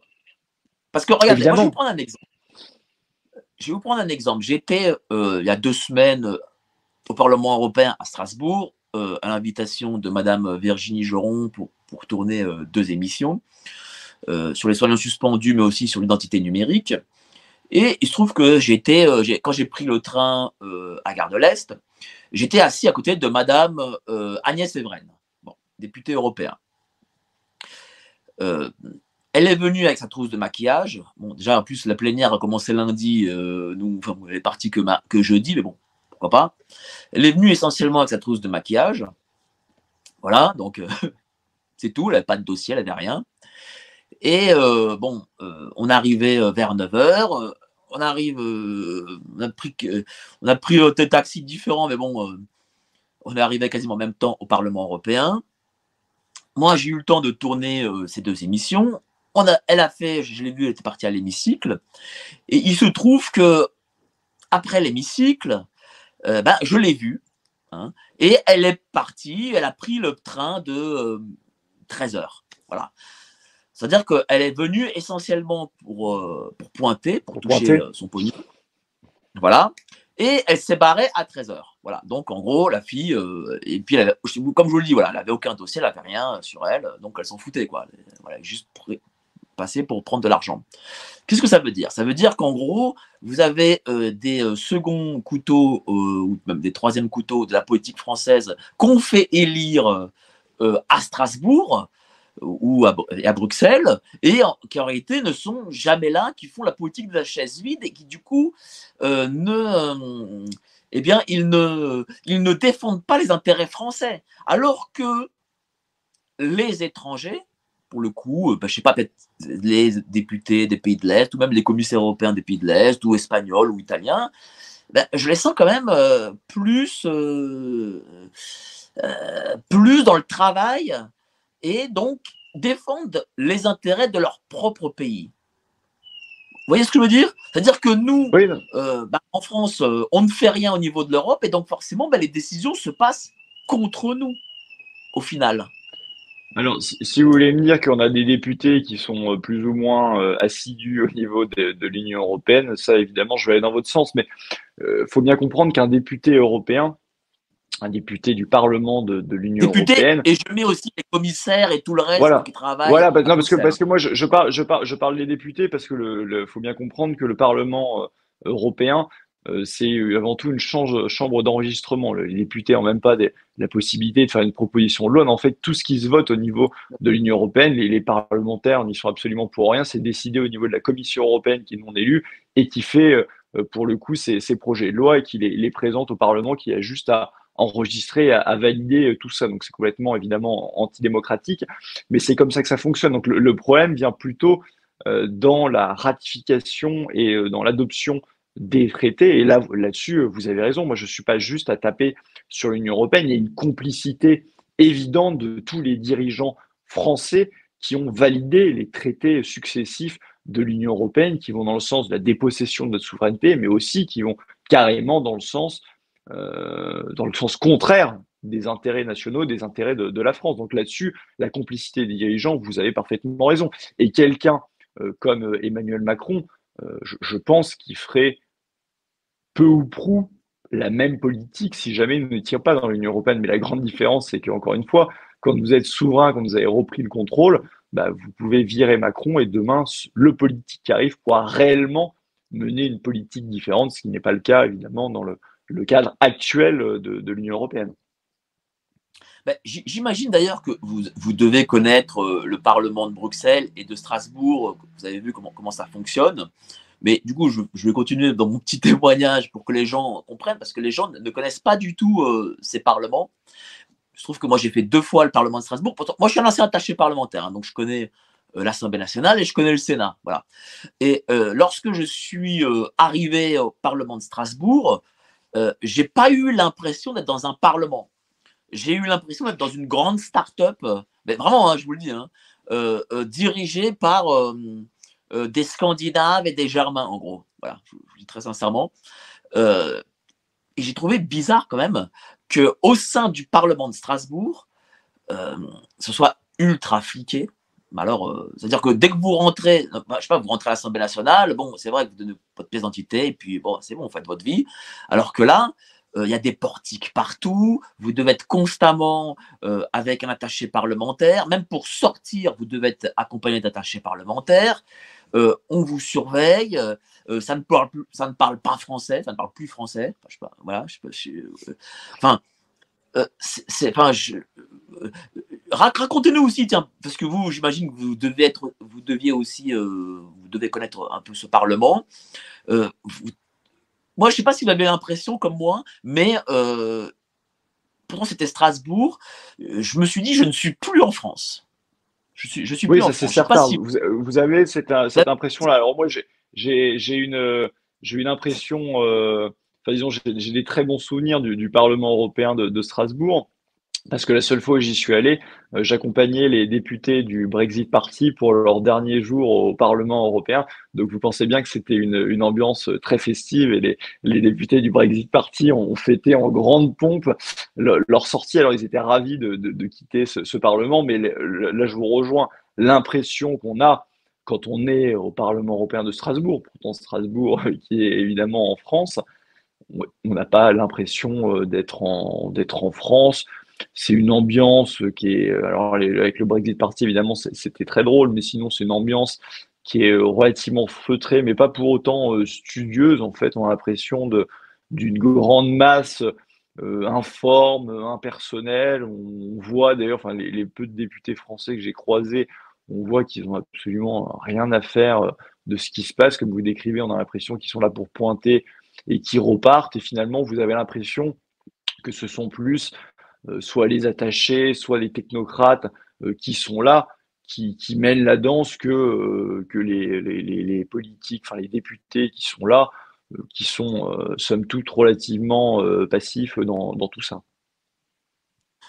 Parce que regardez, moi, je vais vous prendre un exemple. Je vais vous prendre un exemple. J'étais il y a deux semaines au Parlement européen à Strasbourg à l'invitation de Madame Virginie Joron pour, pour tourner deux émissions sur les soignants suspendus, mais aussi sur l'identité numérique. Et il se trouve que j'étais, quand j'ai pris le train à Gare de l'Est, j'étais assis à côté de Madame euh, Agnès Evren, bon, députée européenne. Euh, elle est venue avec sa trousse de maquillage. Bon, déjà, en plus, la plénière a commencé lundi. Euh, nous, enfin, elle est partie que, jeudi, mais bon, pourquoi pas. Elle est venue essentiellement avec sa trousse de maquillage. Voilà, donc c'est tout. Elle n'avait pas de dossier, elle n'avait rien. Et bon, on arrivait vers 9h on arrive, euh, on a pris, pris euh, des taxis différents, mais bon, euh, on est arrivé quasiment en même temps au Parlement européen. Moi, j'ai eu le temps de tourner ces deux émissions. Elle a fait, je l'ai vu, elle était partie à l'hémicycle. Et il se trouve que après l'hémicycle, ben, je l'ai vue. Hein, et elle est partie, elle a pris le train de 13 heures. Voilà. C'est-à-dire qu'elle est venue essentiellement pour, euh, pour pointer, pour, toucher euh, son pognon. Voilà. Et elle s'est barrée à 13h. Voilà. Donc, en gros, la fille, euh, et puis, comme je vous le dis, voilà, elle n'avait aucun dossier, elle n'avait rien sur elle, donc elle s'en foutait, quoi. Voilà, juste passer pour prendre de l'argent. Qu'est-ce que ça veut dire? Ça veut dire qu'en gros, vous avez des seconds couteaux, ou même des troisièmes couteaux de la politique française qu'on fait élire à Strasbourg, ou à, Bruxelles, et qui en réalité ne sont jamais là, qui font la politique de la chaise vide et qui du coup euh, ne, euh, eh bien, ils ne, ils ne défendent pas les intérêts français, alors que les étrangers, pour le coup, bah, je sais pas, peut-être les députés des pays de l'Est, ou même les commissaires européens des pays de l'Est, ou espagnols, ou italiens, bah, je les sens quand même plus, plus dans le travail et donc défendent les intérêts de leur propre pays. Vous voyez ce que je veux dire? C'est-à-dire que nous, euh, bah, en France, euh, on ne fait rien au niveau de l'Europe et donc forcément, bah, les décisions se passent contre nous, au final. Alors, si, vous voulez me dire qu'on a des députés qui sont euh, plus ou moins assidus au niveau de, l'Union européenne, ça, évidemment, je vais aller dans votre sens, mais il faut bien comprendre qu'un député européen, un député du Parlement de, l'Union européenne. Et je mets aussi les commissaires et tout le reste voilà. qui travaillent. Voilà, bah, non, parce que, parce que moi, je, parle, je, parle, je parle des députés parce que le, faut bien comprendre que le Parlement euh, européen, euh, c'est avant tout une chambre, d'enregistrement. Les députés n'ont même pas la possibilité de faire une proposition de loi. En fait, tout ce qui se vote au niveau de l'Union européenne, les, les parlementaires n'y sont absolument pour rien. C'est décidé au niveau de la Commission européenne qui est non élue et qui fait, euh, pour le coup, ces, projets de loi et qui les, les présente au Parlement, qui a juste à enregistrer, à, valider euh, tout ça. Donc c'est complètement évidemment antidémocratique, mais c'est comme ça que ça fonctionne. Donc le, problème vient plutôt euh, dans la ratification et euh, dans l'adoption des traités. Et là, là-dessus, vous avez raison. Moi, je ne suis pas juste à taper sur l'Union européenne. Il y a une complicité évidente de tous les dirigeants français qui ont validé les traités successifs de l'Union européenne, qui vont dans le sens de la dépossession de notre souveraineté, mais aussi qui vont carrément dans le sens dans le sens contraire des intérêts nationaux, des intérêts de, la France. Donc là-dessus, la complicité des dirigeants, vous avez parfaitement raison. Et quelqu'un euh, comme euh, Emmanuel Macron, je, pense qu'il ferait peu ou prou la même politique si jamais il ne tire pas dans l'Union européenne. Mais la grande différence, c'est qu'encore une fois, quand vous êtes souverain, quand vous avez repris le contrôle, bah, vous pouvez virer Macron et demain, le politique qui arrive pourra réellement mener une politique différente, ce qui n'est pas le cas évidemment dans le, le cadre actuel de, l'Union européenne. Ben, j'imagine d'ailleurs que vous, vous, devez connaître euh, le Parlement de Bruxelles et de Strasbourg. Vous avez vu comment, comment ça fonctionne. Mais du coup, je, vais continuer dans mon petit témoignage pour que les gens comprennent, parce que les gens ne connaissent pas du tout euh, ces parlements. Je trouve que moi, j'ai fait deux fois le Parlement de Strasbourg. Moi, je suis un ancien attaché parlementaire, hein, donc je connais euh, l'Assemblée nationale et je connais le Sénat. Voilà. Et lorsque je suis arrivé au Parlement de Strasbourg, euh, j'ai pas eu l'impression d'être dans un parlement. J'ai eu l'impression d'être dans une grande start-up, euh, mais vraiment, hein, je vous le dis, hein, euh, dirigée par des Scandinaves et des Germains, en gros. Voilà, je, vous dis très sincèrement. et j'ai trouvé bizarre quand même qu'au sein du Parlement de Strasbourg, ce soit ultra fliqué. Alors, euh, c'est-à-dire que dès que vous rentrez, bah, je sais pas, vous rentrez à l'Assemblée nationale, bon, c'est vrai que vous donnez votre pièce d'identité, et puis bon, c'est bon, vous faites votre vie. Alors que là, euh, il y a des portiques partout, vous devez être constamment euh, avec un attaché parlementaire, même pour sortir, vous devez être accompagné d'attachés parlementaires, on vous surveille, ça, ne parle ça ne parle pas français, ça ne parle plus français, je sais pas, voilà, je sais pas, enfin, c'est, enfin, je, racontez-nous aussi, tiens, parce que vous, j'imagine que vous devez être, vous deviez aussi, euh, vous devez connaître un peu ce Parlement. Euh, moi, je ne sais pas si vous avez l'impression comme moi, mais euh, pourtant c'était Strasbourg. Je me suis dit, je ne suis plus en France. Je suis, je suis oui, plus ça c'est certain. vous, avez cette, cette impression-là. Alors moi, j'ai une, j'ai une impression. Enfin, disons, j'ai des très bons souvenirs du, Parlement européen de, Strasbourg parce que la seule fois où j'y suis allé, euh, j'accompagnais les députés du Brexit Party pour leur dernier jour au Parlement européen. Donc vous pensez bien que c'était une, ambiance très festive et les, députés du Brexit Party ont, fêté en grande pompe leur sortie. Alors ils étaient ravis de, quitter ce, Parlement, mais là je vous rejoins. L'impression qu'on a quand on est au Parlement européen de Strasbourg, pourtant Strasbourg qui est évidemment en France, on n'a pas l'impression euh, d'être en, d'être en France. C'est une ambiance qui est alors avec le Brexit Party évidemment c'était très drôle mais sinon c'est une ambiance qui est relativement feutrée mais pas pour autant euh, studieuse en fait. On a l'impression de d'une grande masse euh, informe impersonnelle. On voit d'ailleurs enfin les, peu de députés français que j'ai croisés on voit qu'ils ont absolument rien à faire euh, de ce qui se passe. Comme vous décrivez on a l'impression qu'ils sont là pour pointer et qui repartent et finalement vous avez l'impression que ce sont plus euh, soit les attachés, soit les technocrates euh, qui sont là, qui, qui, mènent la danse que, euh, que les, les, les, politiques, enfin les députés qui sont là, qui sont somme toute relativement passifs dans, dans, tout ça.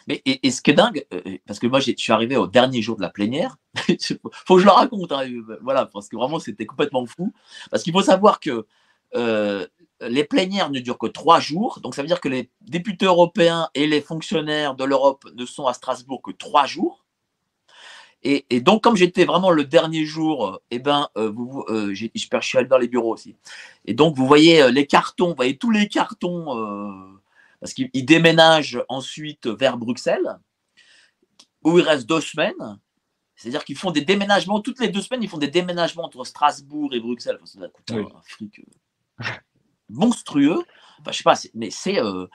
Mais et, ce qui est dingue, parce que moi je suis arrivé au dernier jour de la plénière, faut que je le raconte, hein, voilà, parce que vraiment c'était complètement fou. Parce qu'il faut savoir que les plénières ne durent que trois jours, donc ça veut dire que les députés européens et les fonctionnaires de l'Europe ne sont à Strasbourg que trois jours. Et, donc, comme j'étais vraiment le dernier jour, eh ben, euh, vous, euh, je suis allé dans les bureaux aussi. Et donc, vous voyez euh, les cartons, vous voyez tous les cartons, parce qu'ils déménagent ensuite vers Bruxelles, où ils restent deux semaines. C'est-à-dire qu'ils font des déménagements, toutes les deux semaines, ils font des déménagements entre Strasbourg et Bruxelles. Enfin, ça coûter un fric monstrueux. Enfin, je sais pas, mais c'est. Euh,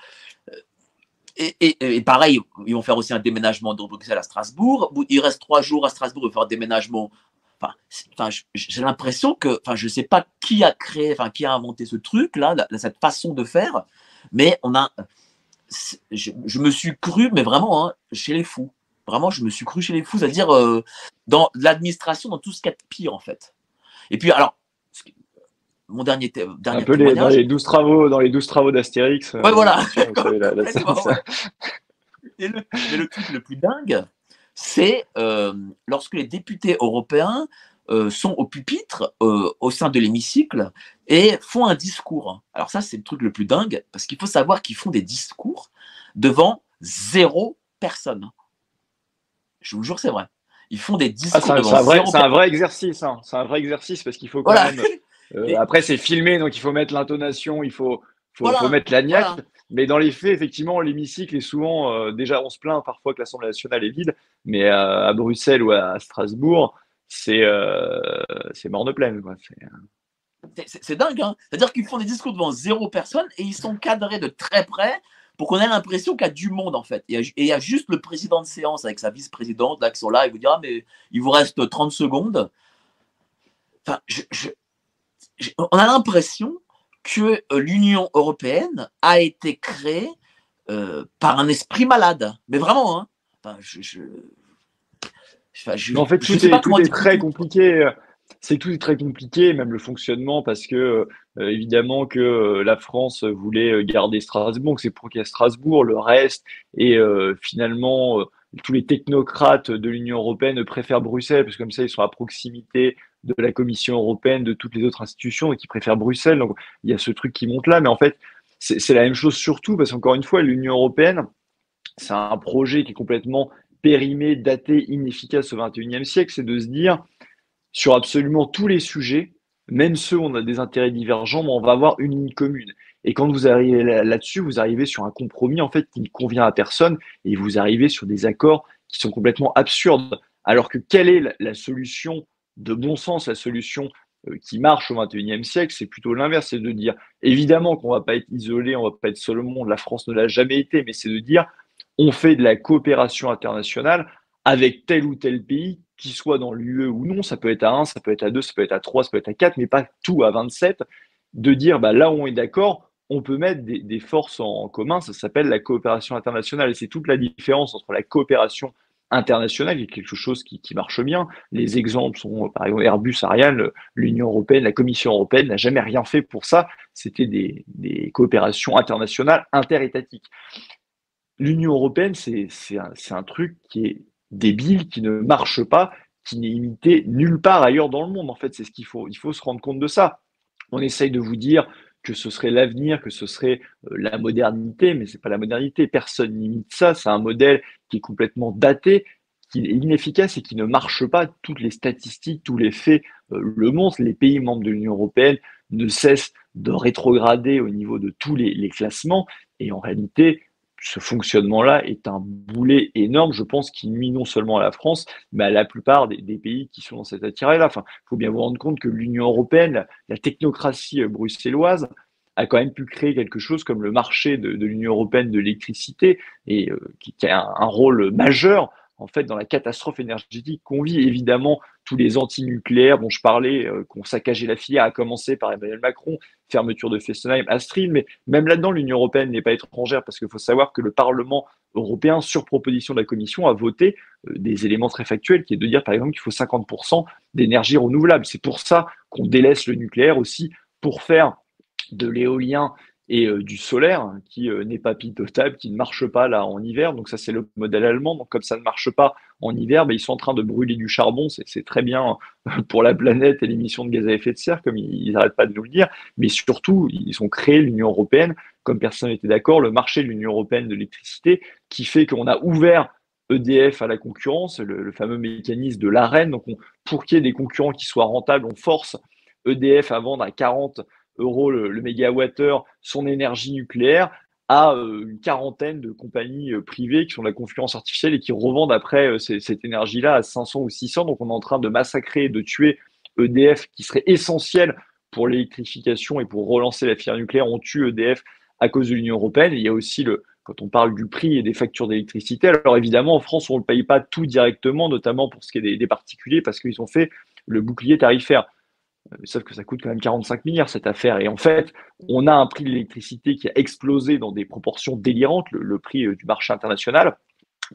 et, et, pareil, ils vont faire aussi un déménagement de Bruxelles à Strasbourg. Il reste trois jours à Strasbourg, ils faire un déménagement. Enfin, j'ai l'impression que, enfin, je sais pas qui a créé, enfin, qui a inventé ce truc-là, cette façon de faire, mais on a. Je, me suis cru, mais vraiment, hein, chez les fous. Vraiment, je me suis cru chez les fous, c'est-à-dire euh, dans l'administration, dans tout ce qu'il y a de pire, en fait. Et puis, alors, mon dernier, dernier un peu les, dans les 12 travaux dans les 12 travaux d'Astérix. Euh, ouais, voilà. Et le, le, truc le plus dingue, c'est euh, lorsque les députés européens euh, sont au pupitre au sein de l'hémicycle et font un discours. Alors ça, c'est le truc le plus dingue parce qu'il faut savoir qu'ils font des discours devant zéro personne. Je vous jure, c'est vrai. Ils font des discours. Ah, c'est un, vrai, un vrai exercice. Hein. C'est un vrai exercice parce qu'il faut quand même euh, après, c'est filmé, donc il faut mettre l'intonation, il faut, faut, mettre la niaque. Mais dans les faits, effectivement, l'hémicycle est souvent, euh, déjà, on se plaint parfois que l'Assemblée nationale est vide, mais à, Bruxelles ou à, Strasbourg, c'est c'est mort de plaine. C'est dingue, hein C'est-à-dire qu'ils font des discours devant zéro personne et ils sont cadrés de très près pour qu'on ait l'impression qu'il y a du monde en fait. Et il y a juste le président de séance avec sa vice-présidente là qui sont là et vous dira mais il vous reste 30 secondes. Enfin, je, on a l'impression que euh, l'Union européenne a été créée euh, par un esprit malade. Mais vraiment, hein. en fait, tout, est, très compliqué. C'est tout est très compliqué, même le fonctionnement, parce que euh, évidemment que la France voulait garder Strasbourg, c'est pour qu'il y ait Strasbourg, le reste, et finalement tous les technocrates de l'Union européenne préfèrent Bruxelles, parce que comme ça, ils sont à proximité de la Commission européenne, de toutes les autres institutions, et qui préfèrent Bruxelles. Donc, il y a ce truc qui monte là. Mais en fait, c'est la même chose surtout, parce qu'encore une fois, l'Union européenne, c'est un projet qui est complètement périmé, daté, inefficace au XXIe siècle, c'est de se dire, sur absolument tous les sujets, même ceux où on a des intérêts divergents, on va avoir une ligne commune. Et quand vous arrivez là-dessus, vous arrivez sur un compromis en fait qui ne convient à personne et vous arrivez sur des accords qui sont complètement absurdes. Alors que quelle est la, solution de bon sens, la solution euh, qui marche au XXIe siècle, c'est plutôt l'inverse, c'est de dire évidemment qu'on ne va pas être isolé, on ne va pas être seul au monde, la France ne l'a jamais été, mais c'est de dire on fait de la coopération internationale avec tel ou tel pays, qui soit dans l'UE ou non, ça peut être à 1, ça peut être à 2, ça peut être à 3, ça peut être à 4, mais pas tout à 27, de dire bah, là où on est d'accord, on peut mettre des, forces en, commun, ça s'appelle la coopération internationale. Et c'est toute la différence entre la coopération internationale, qui est quelque chose qui, marche bien. Les exemples sont, par exemple, Airbus, Ariane, l'Union européenne, la Commission européenne n'a jamais rien fait pour ça. C'était des, coopérations internationales interétatiques. L'Union européenne, c'est un truc qui est débile, qui ne marche pas, qui n'est imité nulle part ailleurs dans le monde. En fait, c'est ce qu'il faut. Il faut se rendre compte de ça. On essaye de vous dire que ce serait l'avenir, que ce serait euh, la modernité, mais c'est pas la modernité. Personne n'imite ça. C'est un modèle qui est complètement daté, qui est inefficace et qui ne marche pas. Toutes les statistiques, tous les faits euh, le montrent. Les pays membres de l'Union européenne ne cessent de rétrograder au niveau de tous les classements. Et en réalité, ce fonctionnement-là est un boulet énorme, je pense, qui nuit non seulement à la France, mais à la plupart des, pays qui sont dans cette attirail-là. Enfin, il faut bien vous rendre compte que l'Union européenne, la, technocratie bruxelloise, a quand même pu créer quelque chose comme le marché de, l'Union européenne de l'électricité, et euh, qui, a un, rôle majeur en fait, dans la catastrophe énergétique qu'on vit, évidemment, tous les anti-nucléaires dont je parlais, euh, qu'on saccagé la filière, à commencer par Emmanuel Macron, fermeture de Fessenheim, Astrid, mais même là-dedans, l'Union européenne n'est pas étrangère parce qu'il faut savoir que le Parlement européen, sur proposition de la Commission, a voté euh, des éléments très factuels, qui est de dire, par exemple, qu'il faut 50% d'énergie renouvelable. C'est pour ça qu'on délaisse le nucléaire aussi, pour faire de l'éolien et euh, du solaire hein, qui euh, n'est pas pilotable, qui ne marche pas là en hiver. Donc ça c'est le modèle allemand. Donc comme ça ne marche pas en hiver, ben, ils sont en train de brûler du charbon. C'est très bien euh, pour la planète et l'émission de gaz à effet de serre, comme ils n'arrêtent pas de nous le dire. Mais surtout, ils ont créé l'Union européenne, comme personne n'était d'accord, le marché de l'Union européenne de l'électricité, qui fait qu'on a ouvert EDF à la concurrence, le, fameux mécanisme de l'arène. Donc pour qu'il y ait des concurrents qui soient rentables, on force EDF à vendre à 40 euros le, le mégawattheure son énergie nucléaire à euh, une quarantaine de compagnies euh, privées qui sont de la confluence artificielle et qui revendent après euh, cette énergie-là à 500 ou 600. Donc on est en train de massacrer, de tuer EDF qui serait essentiel pour l'électrification et pour relancer la filière nucléaire. On tue EDF à cause de l'Union européenne. il y a aussi le, quand on parle du prix et des factures d'électricité. Alors évidemment, en France, on ne paye pas tout directement, notamment pour ce qui est des particuliers, parce qu'ils ont fait le bouclier tarifaire. Euh, sauf que ça coûte quand même 45 milliards cette affaire. Et en fait, on a un prix de l'électricité qui a explosé dans des proportions délirantes, le, prix euh, du marché international,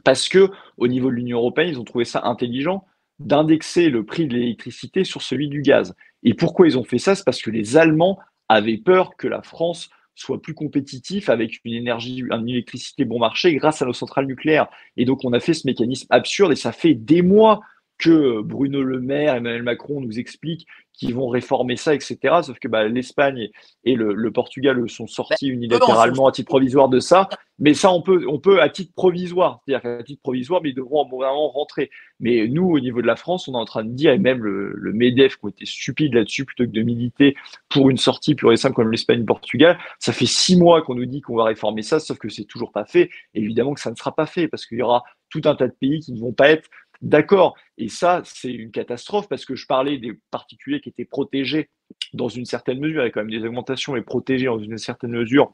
parce que au niveau de l'Union européenne, ils ont trouvé ça intelligent d'indexer le prix de l'électricité sur celui du gaz. Et pourquoi ils ont fait ça? C'est parce que les Allemands avaient peur que la France soit plus compétitif avec une énergie, une électricité bon marché grâce à nos centrales nucléaires. Et donc on a fait ce mécanisme absurde et ça fait des mois que Bruno Le Maire, Emmanuel Macron nous expliquent qu'ils vont réformer ça, etc. Sauf que bah, l'Espagne et le, Portugal sont sortis ben, unilatéralement à titre provisoire de ça. Mais ça, on peut, on peut à titre provisoire, c'est-à-dire qu'à titre provisoire, mais ils devront vraiment rentrer. Mais nous, au niveau de la France, on est en train de dire, et même le, le MEDEF qui ont été stupides là-dessus, plutôt que de militer pour une sortie plus récente comme l'Espagne et le Portugal, ça fait six mois qu'on nous dit qu'on va réformer ça, sauf que c'est toujours pas fait. évidemment que ça ne sera pas fait parce qu'il y aura tout un tas de pays qui ne vont pas être D'accord. Et ça, c'est une catastrophe parce que je parlais des particuliers qui étaient protégés dans une certaine mesure, il y a quand même des augmentations, et protégés dans une certaine mesure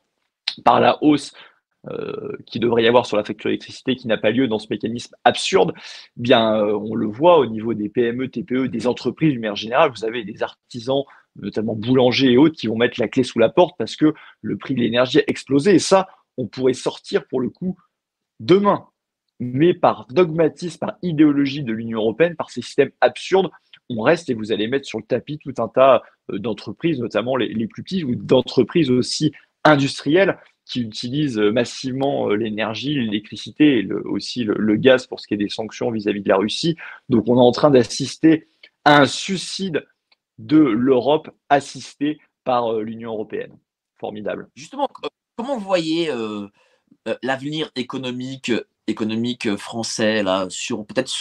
par la hausse euh, qui devrait y avoir sur la facture d'électricité qui n'a pas lieu dans ce mécanisme absurde, bien euh, on le voit au niveau des PME, TPE, des entreprises du manière générale, vous avez des artisans, notamment boulangers et autres, qui vont mettre la clé sous la porte parce que le prix de l'énergie a explosé. Et ça, on pourrait sortir pour le coup demain mais par dogmatisme, par idéologie de l'Union européenne, par ces systèmes absurdes, on reste et vous allez mettre sur le tapis tout un tas euh, d'entreprises, notamment les, plus petites, ou d'entreprises aussi industrielles qui utilisent euh, massivement euh, l'énergie, l'électricité et aussi le, gaz pour ce qui est des sanctions vis-à-vis de la Russie. Donc on est en train d'assister à un suicide de l'Europe assisté par l'Union européenne. Formidable. Justement, comment vous voyez l'avenir économique économique français, là, sur peut-être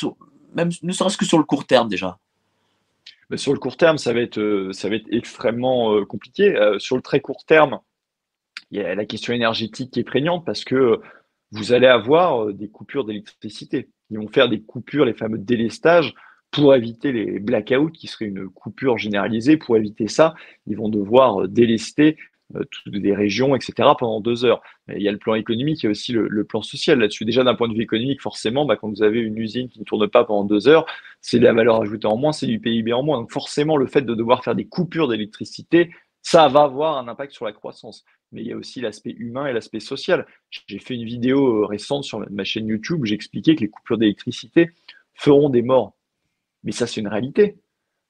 même ne serait-ce que sur le court terme déjà bah, Sur le court terme, ça va être, ça va être extrêmement compliqué. sur le très court terme, il y a la question énergétique qui est prégnante parce que vous allez avoir des coupures d'électricité. Ils vont faire des coupures, les fameux délestages, pour éviter les blackouts, qui serait une coupure généralisée. Pour éviter ça, ils vont devoir délester euh, des régions, etc., pendant deux heures. il y a le plan économique, il y a aussi le, plan social là-dessus. Déjà, d'un point de vue économique, forcément, bah, quand vous avez une usine qui ne tourne pas pendant deux heures, c'est de la valeur ajoutée en moins, c'est du PIB en moins. Donc forcément, le fait de devoir faire des coupures d'électricité, ça va avoir un impact sur la croissance. Mais il y a aussi l'aspect humain et l'aspect social. J'ai fait une vidéo euh, récente sur ma chaîne YouTube où j'expliquais que les coupures d'électricité feront des morts. Mais ça, c'est une réalité.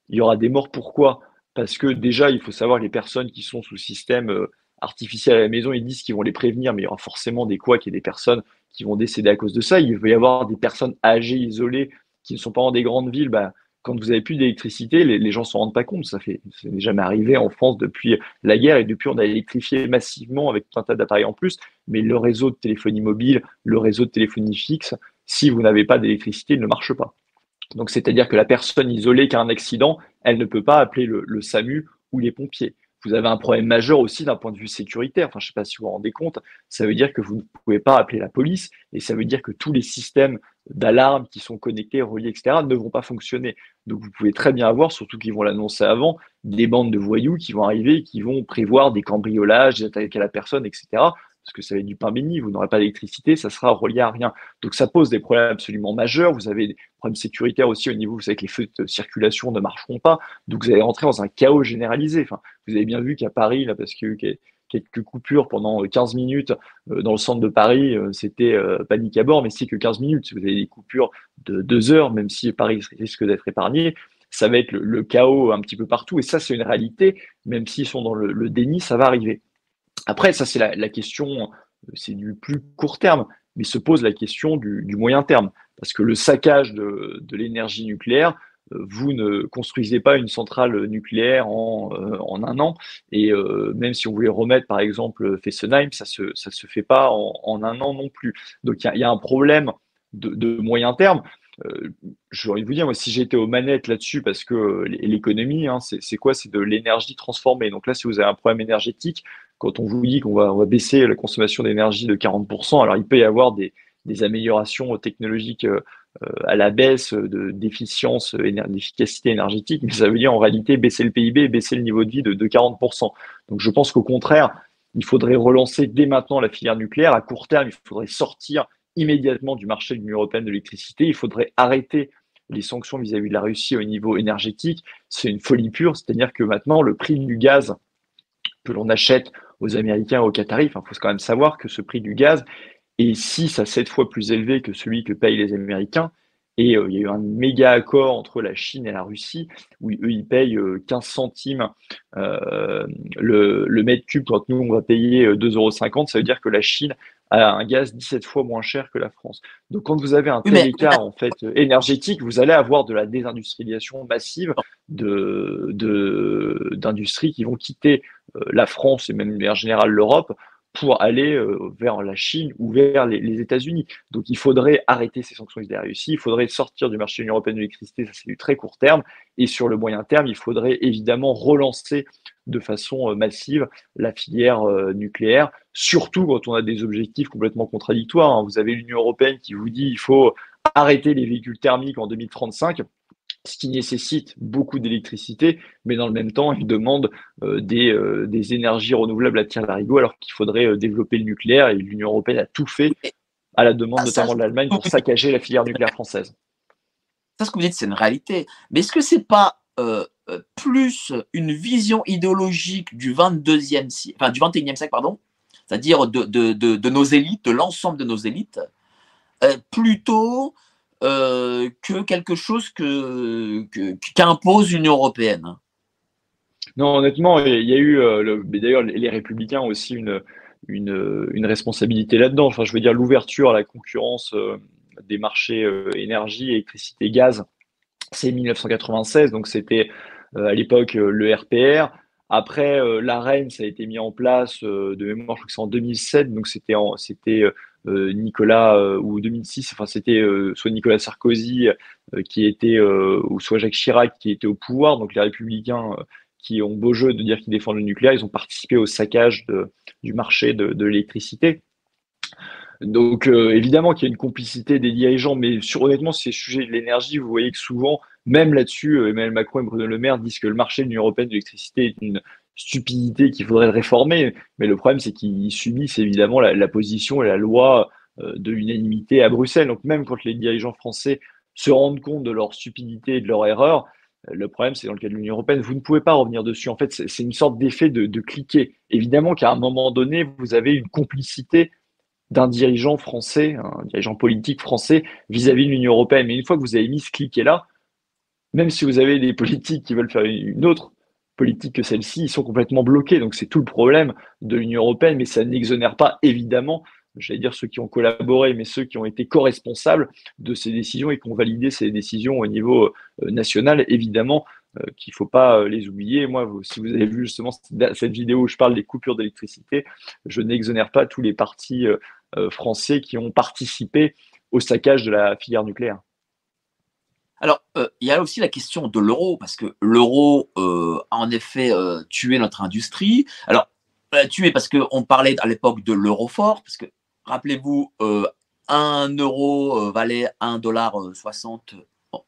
Il y aura des morts. Pourquoi? Parce que déjà, il faut savoir les personnes qui sont sous système euh, artificiel à la maison, ils disent qu'ils vont les prévenir, mais il y aura forcément des quoi, qu'il y ait des personnes qui vont décéder à cause de ça. Il va y avoir des personnes âgées, isolées, qui ne sont pas dans des grandes villes. Bah, quand vous avez plus d'électricité, les, gens ne s'en rendent pas compte. Ça fait, ça n'est jamais arrivé en France depuis la guerre et depuis on a électrifié massivement avec tout un tas d'appareils en plus. Mais le réseau de téléphonie mobile, le réseau de téléphonie fixe, si vous n'avez pas d'électricité, il ne marche pas. Donc, c'est-à-dire que la personne isolée qui a un accident, elle ne peut pas appeler le, SAMU ou les pompiers. Vous avez un problème majeur aussi d'un point de vue sécuritaire. Enfin, je ne sais pas si vous vous rendez compte. Ça veut dire que vous ne pouvez pas appeler la police et ça veut dire que tous les systèmes d'alarme qui sont connectés, reliés, etc., ne vont pas fonctionner. Donc, vous pouvez très bien avoir, surtout qu'ils vont l'annoncer avant, des bandes de voyous qui vont arriver, qui vont prévoir des cambriolages, des attaques à la personne, etc parce que ça va être du pain béni, vous n'aurez pas d'électricité, ça sera relié à rien. Donc ça pose des problèmes absolument majeurs. Vous avez des problèmes sécuritaires aussi au niveau, vous savez que les feux de circulation ne marcheront pas, donc vous allez rentrer dans un chaos généralisé. Enfin, vous avez bien vu qu'à Paris, là, parce qu'il y a eu quelques coupures pendant 15 minutes euh, dans le centre de Paris, euh, c'était euh, panique à bord, mais c'est que 15 minutes. Si vous avez des coupures de 2 heures, même si Paris risque d'être épargné, ça va être le, chaos un petit peu partout. Et ça, c'est une réalité. Même s'ils sont dans le déni, ça va arriver. Après, ça, c'est la, question, euh, c'est du plus court terme, mais se pose la question du, moyen terme. Parce que le saccage de, l'énergie nucléaire, euh, vous ne construisez pas une centrale nucléaire en, euh, un an. Et même si on voulait remettre, par exemple, Fessenheim, ça ne se, fait pas en, un an non plus. Donc, il y, a un problème de moyen terme. Euh, j'ai envie de vous dire, moi, si j'étais aux manettes là-dessus, parce que l'économie, hein, c'est quoi? C'est de l'énergie transformée. Donc là, si vous avez un problème énergétique, quand on vous dit qu'on va, baisser la consommation d'énergie de 40%, alors il peut y avoir des, améliorations technologiques euh, à la baisse de d'efficience, d'efficacité énergétique, mais ça veut dire en réalité baisser le PIB, baisser le niveau de vie de 40%. Donc je pense qu'au contraire, il faudrait relancer dès maintenant la filière nucléaire. À court terme, il faudrait sortir immédiatement du marché de l'Union européenne de l'électricité. Il faudrait arrêter les sanctions vis-à-vis de la Russie au niveau énergétique. C'est une folie pure, c'est-à-dire que maintenant, le prix du gaz que l'on achète aux Américains aux Qataris, il faut quand même savoir que ce prix du gaz est 6 à 7 fois plus élevé que celui que payent les Américains. Et euh, il y a eu un méga accord entre la Chine et la Russie, où eux, ils payent 15 euh, centimes euh, le, le, mètre cube, quand nous, on va payer 2,50 euros. Ça veut dire que la Chine un gaz 17 fois moins cher que la France. Donc, quand vous avez un tel écart en fait, énergétique, vous allez avoir de la désindustrialisation massive de, d'industries qui vont quitter la France et même en général l'Europe pour aller euh, vers la Chine ou vers les, États-Unis. Donc il faudrait arrêter ces sanctions vis à il faudrait sortir du marché de l'Union européenne de l'électricité, ça c'est du très court terme, et sur le moyen terme, il faudrait évidemment relancer de façon euh, massive la filière euh, nucléaire, surtout quand on a des objectifs complètement contradictoires. Hein. Vous avez l'Union européenne qui vous dit il faut arrêter les véhicules thermiques en 2035 ce qui nécessite beaucoup d'électricité, mais dans le même temps, il demande euh, des, euh, des, énergies renouvelables à tir larigot, alors qu'il faudrait euh, développer le nucléaire, et l'Union européenne a tout fait à la demande ah, notamment de l'Allemagne pour saccager la filière nucléaire française. Ça, ce que vous dites, c'est une réalité. Mais est-ce que c'est pas plus une vision idéologique du 22e enfin du 21e siècle, pardon, c'est-à-dire de, de, de, de, nos élites, de l'ensemble de nos élites, plutôt euh, que quelque chose que, qu'impose l'Union européenne. Non, honnêtement, il y a eu, euh, d'ailleurs, les républicains ont aussi une, une, responsabilité là-dedans. Enfin, je veux dire, l'ouverture à la concurrence euh, des marchés énergie, électricité, gaz, c'est 1996, donc c'était à l'époque le RPR. Après, l'arène, ça a été mis en place de mémoire, je crois que c'est en 2007, donc c'était Nicolas ou 2006, enfin c'était soit Nicolas Sarkozy qui était ou soit Jacques Chirac qui était au pouvoir, donc les républicains qui ont beau jeu de dire qu'ils défendent le nucléaire, ils ont participé au saccage du marché de, l'électricité. Donc évidemment qu'il y a une complicité des dirigeants, mais sur honnêtement ces sujets de l'énergie, vous voyez que souvent, même là-dessus, Emmanuel Macron et Bruno Le Maire disent que le marché de l'Union européenne de l'électricité est une stupidité qu'il faudrait réformer. Mais le problème, c'est qu'ils subissent évidemment la, position et la loi de l'unanimité à Bruxelles. Donc même quand les dirigeants français se rendent compte de leur stupidité et de leur erreur, le problème, c'est dans le cas de l'Union européenne, vous ne pouvez pas revenir dessus. En fait, c'est une sorte d'effet de, cliquer. Évidemment qu'à un moment donné, vous avez une complicité d'un dirigeant français, un dirigeant politique français vis-à-vis de l'Union européenne. Mais une fois que vous avez mis ce cliquet-là, même si vous avez des politiques qui veulent faire une autre politique que celle-ci, ils sont complètement bloqués. Donc c'est tout le problème de l'Union européenne, mais ça n'exonère pas évidemment j'allais dire ceux qui ont collaboré, mais ceux qui ont été co-responsables de ces décisions et qui ont validé ces décisions au niveau euh, national, évidemment euh, qu'il ne faut pas euh, les oublier. Moi, si vous avez vu justement cette vidéo où je parle des coupures d'électricité, je n'exonère pas tous les partis français qui ont participé au saccage de la filière nucléaire. Alors, il y a aussi la question de l'euro, parce que l'euro a en effet tué notre industrie. Alors, tué parce qu'on parlait à l'époque de l'euro fort, parce que Rappelez-vous, 1 euh, euro euh, valait 1,60 dollar euh,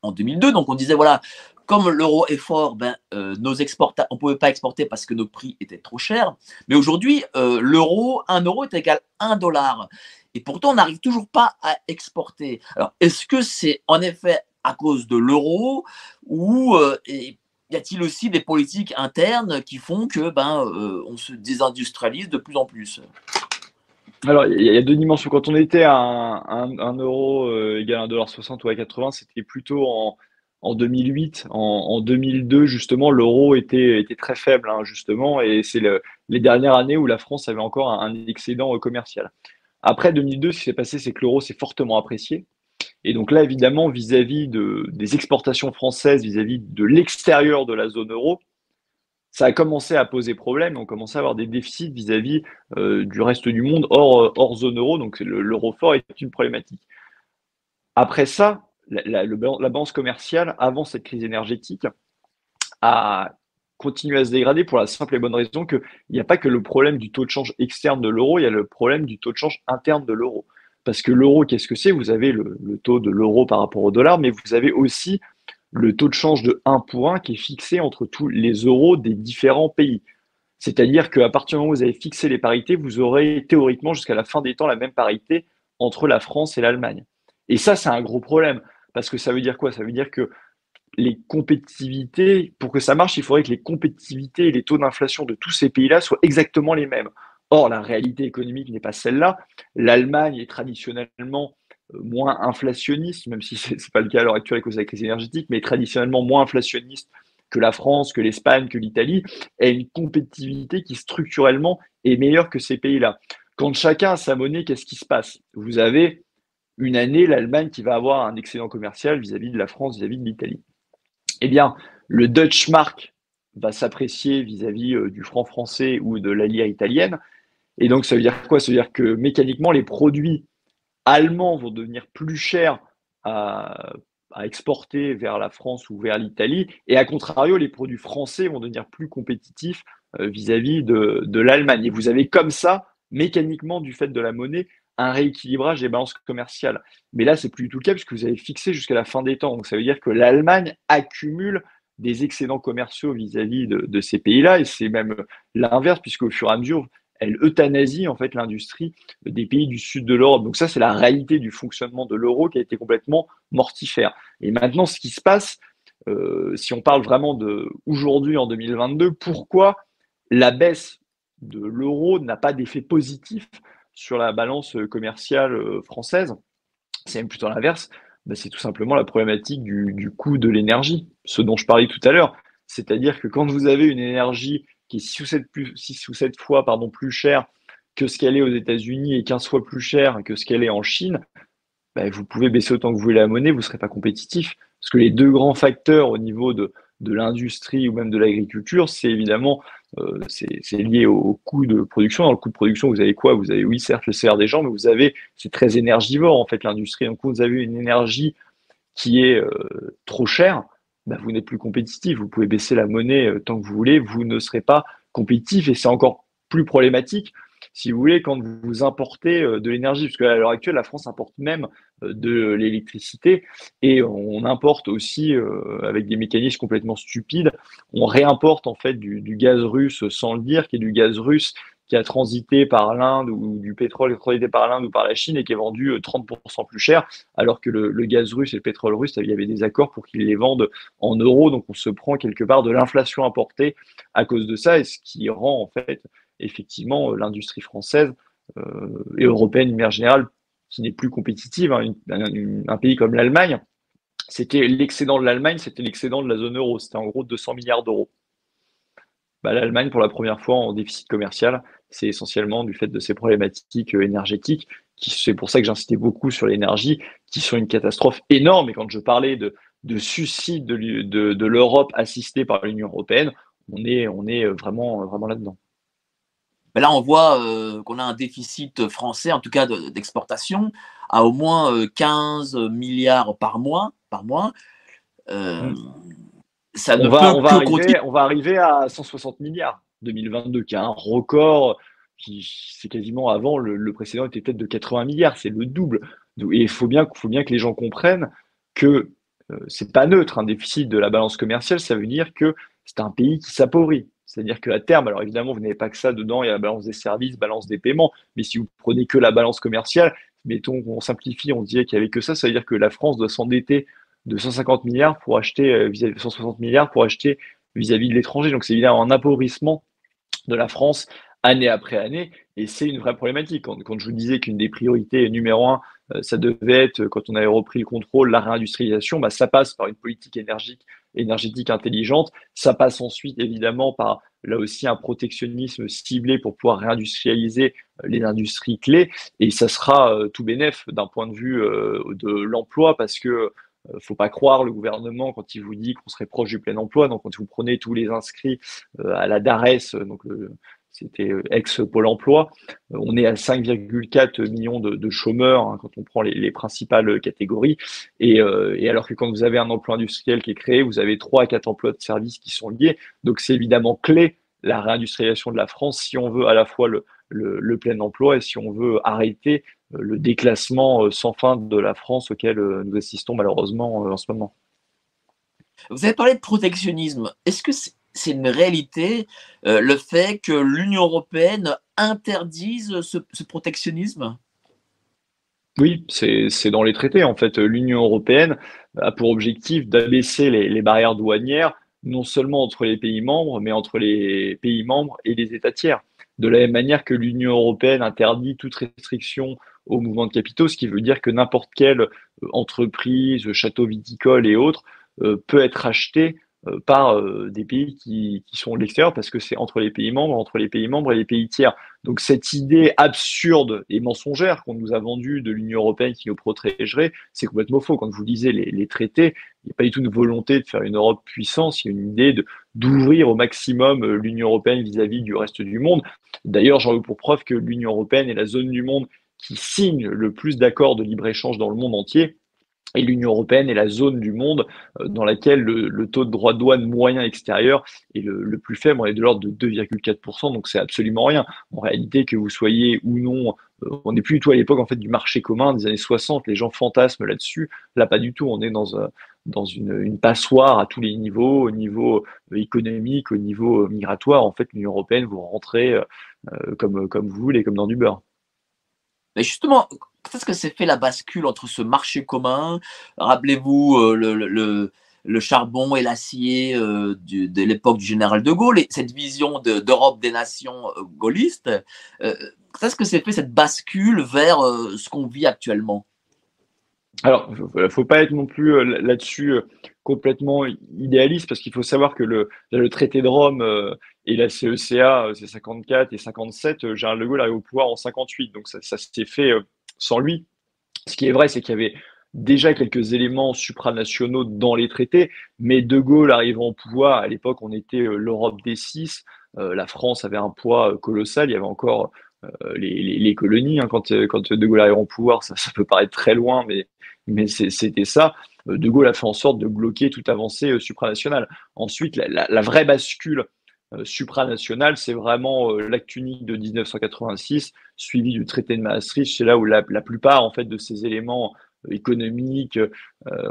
en 2002. Donc on disait, voilà, comme l'euro est fort, ben, nos on ne pouvait pas exporter parce que nos prix étaient trop chers. Mais aujourd'hui, l'euro, 1 euro est égal à 1 dollar. Et pourtant, on n'arrive toujours pas à exporter. Alors, est-ce que c'est en effet à cause de l'euro ou y a-t-il aussi des politiques internes qui font que ben, on se désindustrialise de plus en plus? Alors, il y, a deux dimensions. Quand on était à un, euro euh, égal à 1,60$ ou à 80, c'était plutôt en, en 2008. En, 2002, justement, l'euro était, était très faible, hein, justement, et c'est les dernières années où la France avait encore un, excédent euh, commercial. Après 2002, ce qui s'est passé, c'est que l'euro s'est fortement apprécié. Et donc là, évidemment, vis-à-vis de, des exportations françaises, vis à -vis de l'extérieur de la zone euro, ça a commencé à poser problème. On commençait à avoir des déficits vis-à-vis euh, du reste du monde hors, euh, hors zone euro. Donc l'euro fort est une problématique. Après ça, la, balance commerciale, avant cette crise énergétique, a continué à se dégrader pour la simple et bonne raison qu'il n'y a pas que le problème du taux de change externe de l'euro, il y a le problème du taux de change interne de l'euro. Parce que l'euro, qu'est-ce que c'est? Vous avez le, taux de l'euro par rapport au dollar, mais vous avez aussi le taux de change de 1 pour 1 qui est fixé entre tous les euros des différents pays. C'est-à-dire qu'à partir du moment où vous avez fixé les parités, vous aurez théoriquement jusqu'à la fin des temps la même parité entre la France et l'Allemagne. Et ça, c'est un gros problème. Parce que ça veut dire quoi? Ça veut dire que les compétitivités, pour que ça marche, il faudrait que les compétitivités et les taux d'inflation de tous ces pays-là soient exactement les mêmes. Or, la réalité économique n'est pas celle-là. L'Allemagne est traditionnellement moins inflationniste, même si ce n'est pas le cas à l'heure actuelle à cause de la crise énergétique, mais traditionnellement moins inflationniste que la France, que l'Espagne, que l'Italie, a une compétitivité qui structurellement est meilleure que ces pays-là. Quand chacun a sa monnaie, qu'est-ce qui se passe? Vous avez une année l'Allemagne qui va avoir un excédent commercial vis-à-vis de la France, vis-à-vis de l'Italie. Eh bien, le Dutch mark va s'apprécier vis-à-vis euh, du franc français ou de la italienne. Et donc, ça veut dire quoi? Ça veut dire que mécaniquement, les produits allemands vont devenir plus chers à, exporter vers la France ou vers l'Italie, et à contrario, les produits français vont devenir plus compétitifs euh, vis-à-vis de, l'Allemagne. Et vous avez comme ça, mécaniquement, du fait de la monnaie, un rééquilibrage des balances commerciales. Mais là, c'est plus du tout le cas puisque vous avez fixé jusqu'à la fin des temps. Donc, ça veut dire que l'Allemagne accumule des excédents commerciaux vis-à-vis de, de, ces pays-là, et c'est même l'inverse, puisque au fur et à mesure, elle euthanasie en fait l'industrie des pays du sud de l'Europe. Donc ça, c'est la réalité du fonctionnement de l'euro qui a été complètement mortifère. Et maintenant, ce qui se passe, euh, si on parle vraiment de aujourd'hui en 2022, pourquoi la baisse de l'euro n'a pas d'effet positif sur la balance commerciale euh, française? C'est même plutôt l'inverse. Ben, c'est tout simplement la problématique du, du coût de l'énergie, ce dont je parlais tout à l'heure. C'est-à-dire que quand vous avez une énergie qui est 6 ou 7, plus, ou 7 fois plus chère que ce qu'elle est aux États-Unis et 15 fois plus chère que ce qu'elle est en Chine, bah, vous pouvez baisser autant que vous voulez la monnaie, vous ne serez pas compétitif. Parce que les deux grands facteurs au niveau de, l'industrie ou même de l'agriculture, c'est évidemment c'est lié au coût de production. Dans le coût de production, vous avez quoi? Vous avez, oui, certes, le salaire des gens, mais vous avez, c'est très énergivore en fait l'industrie. Donc, vous avez une énergie qui est trop chère, bah, vous n'êtes plus compétitif. Vous pouvez baisser la monnaie tant que vous voulez, vous ne serez pas compétitif et c'est encore plus problématique si vous voulez, quand vous importez euh, de l'énergie, parce qu'à l'heure actuelle, la France importe même euh, de l'électricité et on importe aussi euh, avec des mécanismes complètement stupides, on réimporte en fait du, gaz russe sans le dire, qui est du gaz russe qui a transité par l'Inde ou du pétrole qui a transité par l'Inde ou par la Chine et qui est vendu 30% plus cher, alors que le, gaz russe et le pétrole russe, il y avait des accords pour qu'ils les vendent en euros, donc on se prend quelque part de l'inflation importée à cause de ça, et ce qui rend en fait effectivement euh, l'industrie française euh, et européenne, de manière générale, qui n'est plus compétitive. Hein, un, pays comme l'Allemagne, c'était l'excédent de l'Allemagne, c'était l'excédent de la zone euro. C'était en gros 200 milliards d'euros. Bah, L'Allemagne, pour la première fois en déficit commercial, c'est essentiellement du fait de ces problématiques euh, énergétiques. C'est pour ça que j'insistais beaucoup sur l'énergie, qui sont une catastrophe énorme. Et quand je parlais de, de suicide de, de, de l'Europe assistée par l'Union européenne, on est, on est vraiment, vraiment là-dedans. Mais là, on voit euh, qu'on a un déficit français, en tout cas d'exportation, à au moins 15 euh, milliards par mois. Par mois. Euh, mm. Ça on, va, on, va arriver, on va arriver à 160 milliards 2022, qui est un record. Qui, c'est quasiment avant, le, précédent était peut-être de 80 milliards, c'est le double. Et il faut bien, faut bien que les gens comprennent que c'est pas neutre un déficit de la balance commerciale, ça veut dire que c'est un pays qui s'appauvrit. C'est-à-dire qu'à terme, alors évidemment, vous n'avez pas que ça dedans, il y a la balance des services, balance des paiements, mais si vous prenez que la balance commerciale, mettons qu'on simplifie, on disait qu'il n'y avait que ça, ça veut dire que la France doit s'endetter de 150 milliards pour acheter, euh, vis-à-vis 160 milliards pour acheter vis-à-vis de l'étranger. Donc c'est évidemment un appauvrissement de la France année après année, et c'est une vraie problématique. Quand, je vous disais qu'une des priorités numéro un, euh, ça devait être, quand on avait repris le contrôle, la réindustrialisation, bah, ça passe par une politique énergique énergétique intelligente. Ça passe ensuite évidemment par là aussi un protectionnisme ciblé pour pouvoir réindustrialiser euh, les industries clés et ça sera euh, tout bénéf d'un point de vue euh, de l'emploi parce que faut pas croire le gouvernement quand il vous dit qu'on serait proche du plein emploi. Donc, quand vous prenez tous les inscrits à la DARES, donc c'était euh, ex-Pôle emploi. Euh, on est à 5,4 millions de, chômeurs hein, quand on prend les, principales catégories. Euh, et, alors que quand vous avez un emploi industriel qui est créé, vous avez 3 à 4 emplois de services qui sont liés. Donc c'est évidemment clé la réindustrialisation de la France si on veut à la fois le, le, plein emploi et si on veut arrêter le déclassement sans fin de la France auquel nous assistons malheureusement en ce moment. Vous avez parlé de protectionnisme. Est-ce que c'est une réalité, euh, le fait que l'Union européenne interdise ce, protectionnisme? Oui, c'est dans les traités. En fait, l'Union européenne a pour objectif d'abaisser les, barrières douanières, non seulement entre les pays membres, mais entre les pays membres et les États tiers. De la même manière que l'Union européenne interdit toute restriction au mouvement de capitaux, ce qui veut dire que n'importe quelle entreprise, château viticole et autres euh, peut être achetée euh, par euh, des pays qui, qui sont de l'extérieur parce que c'est entre les pays membres, entre les pays membres et les pays tiers. Donc cette idée absurde et mensongère qu'on nous a vendue de l'Union européenne qui nous protégerait, c'est complètement faux. Quand vous lisez les, traités, il n'y a pas du tout une volonté de faire une Europe puissance, il y a une idée de d'ouvrir au maximum euh, l'Union européenne vis-à-vis du reste du monde. D'ailleurs, j'en veux pour preuve que l'Union européenne est la zone du monde qui signe le plus d'accords de libre-échange dans le monde entier et l'Union européenne est la zone du monde euh, dans laquelle le, taux de droit de douane moyen extérieur est le, plus faible, on est de l'ordre de 2,4%, donc c'est absolument rien. En réalité, que vous soyez ou non, euh, on n'est plus du tout à l'époque en fait du marché commun des années 60, les gens fantasment là-dessus, là pas du tout, on est dans, euh, une, passoire à tous les niveaux, au niveau économique, au niveau migratoire, en fait l'Union européenne, vous rentrez comme, comme vous voulez, comme dans du beurre. Mais justement, qu'est-ce que c'est fait la bascule entre ce marché commun Rappelez-vous euh, le, charbon et l'acier euh, de l'époque du général de Gaulle et cette vision d'Europe des nations euh, gaullistes. qu'est-ce que c'est fait cette bascule vers ce qu'on vit actuellement? Alors, il ne faut pas être non plus là-dessus complètement idéaliste parce qu'il faut savoir que le, traité de Rome et la CECA, c'est 54 et 57, Général de Gaulle arrive au pouvoir en 58. Donc ça, ça s'est fait sans lui. Ce qui est vrai, c'est qu'il y avait déjà quelques éléments supranationaux dans les traités, mais De Gaulle arrivant au pouvoir, à l'époque on était euh, l'Europe des six, la France avait un poids colossal. Il y avait encore les, colonies. Hein, quand, quand De Gaulle arrive au pouvoir, ça, peut paraître très loin, mais, c'était ça. De Gaulle a fait en sorte de bloquer toute avancée supranationale. Ensuite, la, vraie bascule supranationale, c'est vraiment l'acte unique de 1986, suivi du traité de Maastricht. C'est là où la, plupart en fait de ces éléments économiques euh,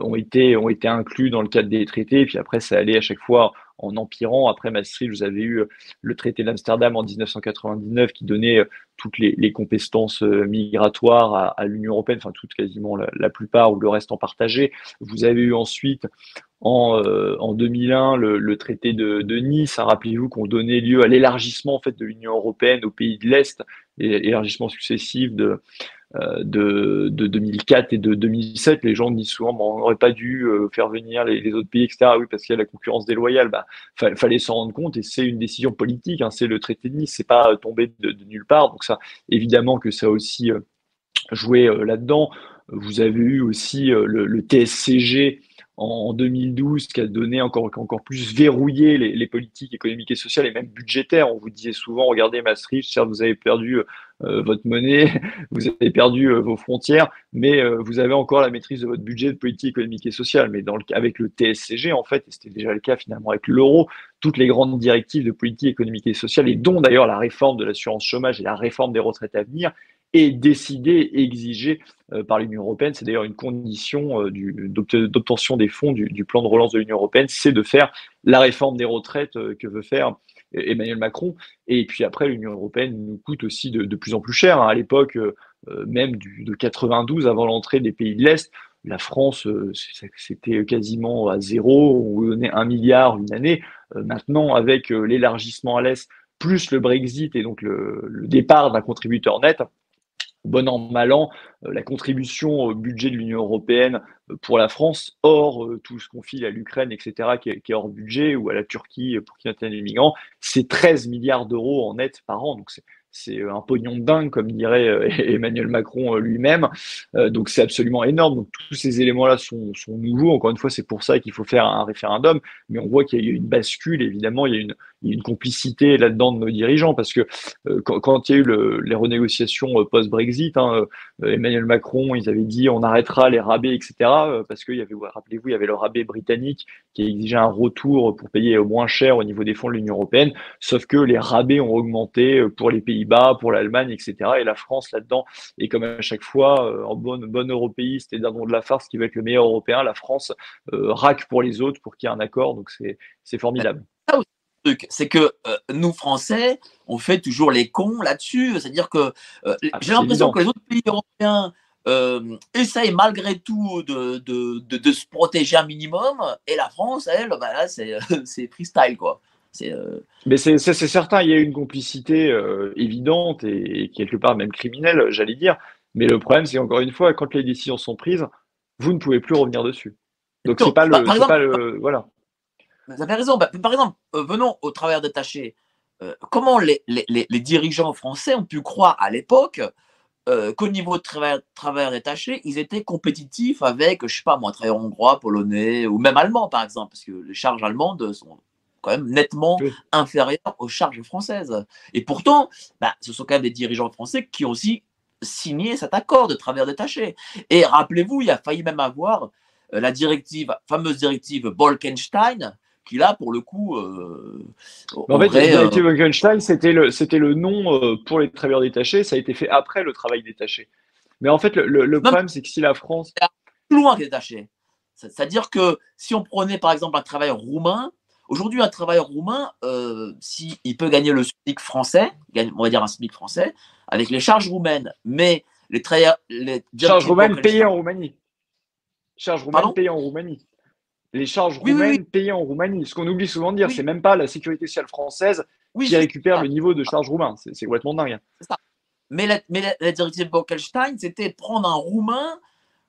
ont, été, inclus dans le cadre des traités. Puis après, ça allait à chaque fois en empirant. Après Maastricht, vous avez eu le traité d'Amsterdam en 1999 qui donnait euh, toutes les, compétences euh, migratoires à, l'Union européenne, enfin toutes quasiment la, plupart ou le reste en partagé. Vous avez eu ensuite en, en 2001 le, traité de, Nice. Hein, rappelez-vous qu'on donnait lieu à l'élargissement en fait de l'Union européenne aux pays de l'Est, et élargissement successif de, euh, de, de, 2004 et de 2007, les gens disent souvent bon, on n'aurait pas dû euh, faire venir les, autres pays, etc. Oui, parce qu'il y a la concurrence déloyale. Bah, fallait s'en rendre compte et c'est une décision politique. Hein, c'est le traité de Nice, c'est pas tombé de, nulle part. Donc ça, évidemment que ça a aussi euh, joué là-dedans. Vous avez eu aussi le TSCG en 2012 qui a donné encore, encore plus verrouillé les, politiques économiques et sociales et même budgétaires. On vous disait souvent, regardez Maastricht, certes vous avez perdu euh, votre monnaie, vous avez perdu euh, vos frontières, mais euh, vous avez encore la maîtrise de votre budget de politique économique et sociale. Mais dans le, avec le TSCG, en fait, et c'était déjà le cas finalement avec l'euro, toutes les grandes directives de politique économique et sociale, et dont d'ailleurs la réforme de l'assurance chômage et la réforme des retraites à venir, est décidée, exigée par l'Union européenne. C'est d'ailleurs une condition d'obtention des fonds du, plan de relance de l'Union européenne, c'est de faire la réforme des retraites que veut faire Emmanuel Macron. Et puis après, l'Union européenne nous coûte aussi de, plus en plus cher. Hein. À l'époque, euh, même de 92, avant l'entrée des pays de l'Est, la France, euh, c'était quasiment à zéro, on donnait un milliard une année. Euh, maintenant, avec l'élargissement à l'Est, plus le Brexit et donc le départ d'un contributeur net, bon an, mal an, euh, la contribution au budget de l'Union européenne euh, pour la France, hors euh, tout ce qu'on file à l'Ukraine, etc., qui est, hors budget, ou à la Turquie pour qui intègre les migrants, c'est 13 milliards d'euros en net par an. Donc c'est un pognon de dingue, comme dirait Emmanuel Macron lui-même. donc c'est absolument énorme. Donc tous ces éléments-là sont, sont, nouveaux. Encore une fois, c'est pour ça qu'il faut faire un référendum. Mais on voit qu'il y a eu une bascule, évidemment, il y a une, une complicité là-dedans de nos dirigeants parce que euh, quand, il y a eu le, les renégociations euh, post-Brexit, hein, euh, Emmanuel Macron, ils avaient dit on arrêtera les rabais, etc. parce qu'il y avait, rappelez-vous, il y avait le rabais britannique qui exigeait un retour pour payer moins cher au niveau des fonds de l'Union européenne, sauf que les rabais ont augmenté pour les Pays-Bas, pour l'Allemagne, etc. Et la France là-dedans, et comme à chaque fois, en bonne, bonne européiste et d'un de la farce qui va être le meilleur européen, la France raque pour les autres pour qu'il y ait un accord, donc c'est formidable c'est que euh, nous, Français, on fait toujours les cons là-dessus. C'est-à-dire que euh, j'ai l'impression que les autres pays européens euh, essayent malgré tout de, de, se protéger un minimum. Et la France, elle, bah c'est freestyle, quoi. Mais c'est certain, il y a une complicité évidente et, quelque part même criminelle, j'allais dire. Mais le problème, c'est encore une fois, quand les décisions sont prises, vous ne pouvez plus revenir dessus. Donc c'est pas, le, pas le, voilà. Vous avez raison. Bah, par exemple, euh, venons au travail détaché. Euh, comment les, dirigeants français ont pu croire à l'époque euh, qu'au niveau de travailleurs détachés, ils étaient compétitifs avec, je sais pas moi, travailleurs hongrois, polonais ou même allemands, par exemple, parce que les charges allemandes sont quand même nettement inférieures aux charges françaises. Et pourtant, bah, ce sont quand même des dirigeants français qui ont aussi signé cet accord de travailleurs détachés. Et rappelez-vous, il a failli même avoir la directive, fameuse directive Bolkenstein, qui là, pour le coup. Euh, en fait, euh, c'était le, c'était le nom euh, pour les travailleurs détachés. Ça a été fait après le travail détaché. Mais en fait, le, problème, c'est que si la France. Plus loin que détaché. C'est-à-dire que si on prenait par exemple un travailleur roumain, aujourd'hui, un travailleur roumain, euh, s'il peut gagner le SMIC français, on va dire un SMIC français, avec les charges roumaines, mais les travailleurs. Les charges roumaines payées en Roumanie. Charges roumaines payées en Roumanie les charges roumaines payées en Roumanie. Ce qu'on oublie souvent de dire, c'est même pas la sécurité sociale française qui récupère le niveau de charges roumain. C'est complètement dingue. Ça. Mais, la, mais la, directive Bolkestein, c'était prendre un Roumain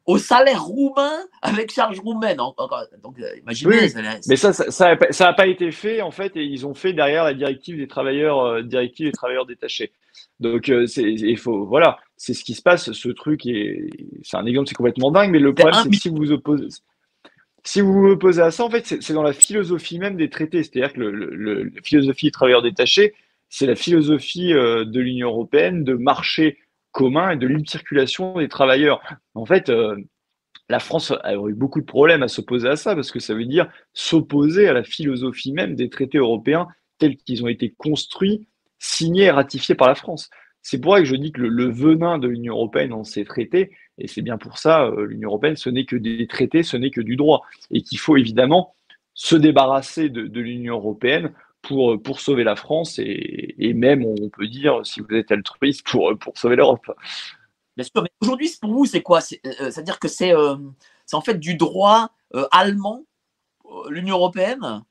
au salaire roumain avec charge roumaine. Donc, euh, imaginez. mais ça, ça n'a pas été fait, en fait, et ils ont fait derrière la directive des travailleurs, euh, directive des travailleurs détachés. Donc, euh, il faut, voilà, c'est ce qui se passe. Ce truc, c'est un exemple, c'est complètement dingue, mais le problème, c'est que si vous vous opposez si vous vous opposez à ça, en fait, c'est dans la philosophie même des traités. C'est-à-dire que la philosophie des travailleurs détachés, c'est la philosophie euh, de l'Union européenne de marché commun et de libre circulation des travailleurs. En fait, euh, la France a eu beaucoup de problèmes à s'opposer à ça parce que ça veut dire s'opposer à la philosophie même des traités européens tels qu'ils ont été construits, signés et ratifiés par la France. C'est pour ça que je dis que le, venin de l'Union européenne dans ces traités, et c'est bien pour ça, euh, l'Union européenne, ce n'est que des traités, ce n'est que du droit, et qu'il faut évidemment se débarrasser de, l'Union européenne pour, pour sauver la France, et, même, on peut dire, si vous êtes altruiste, pour, pour sauver l'Europe. Bien sûr, mais aujourd'hui, pour vous, c'est quoi? Euh, C'est-à-dire que c'est en fait du droit euh, allemand, l'Union européenne?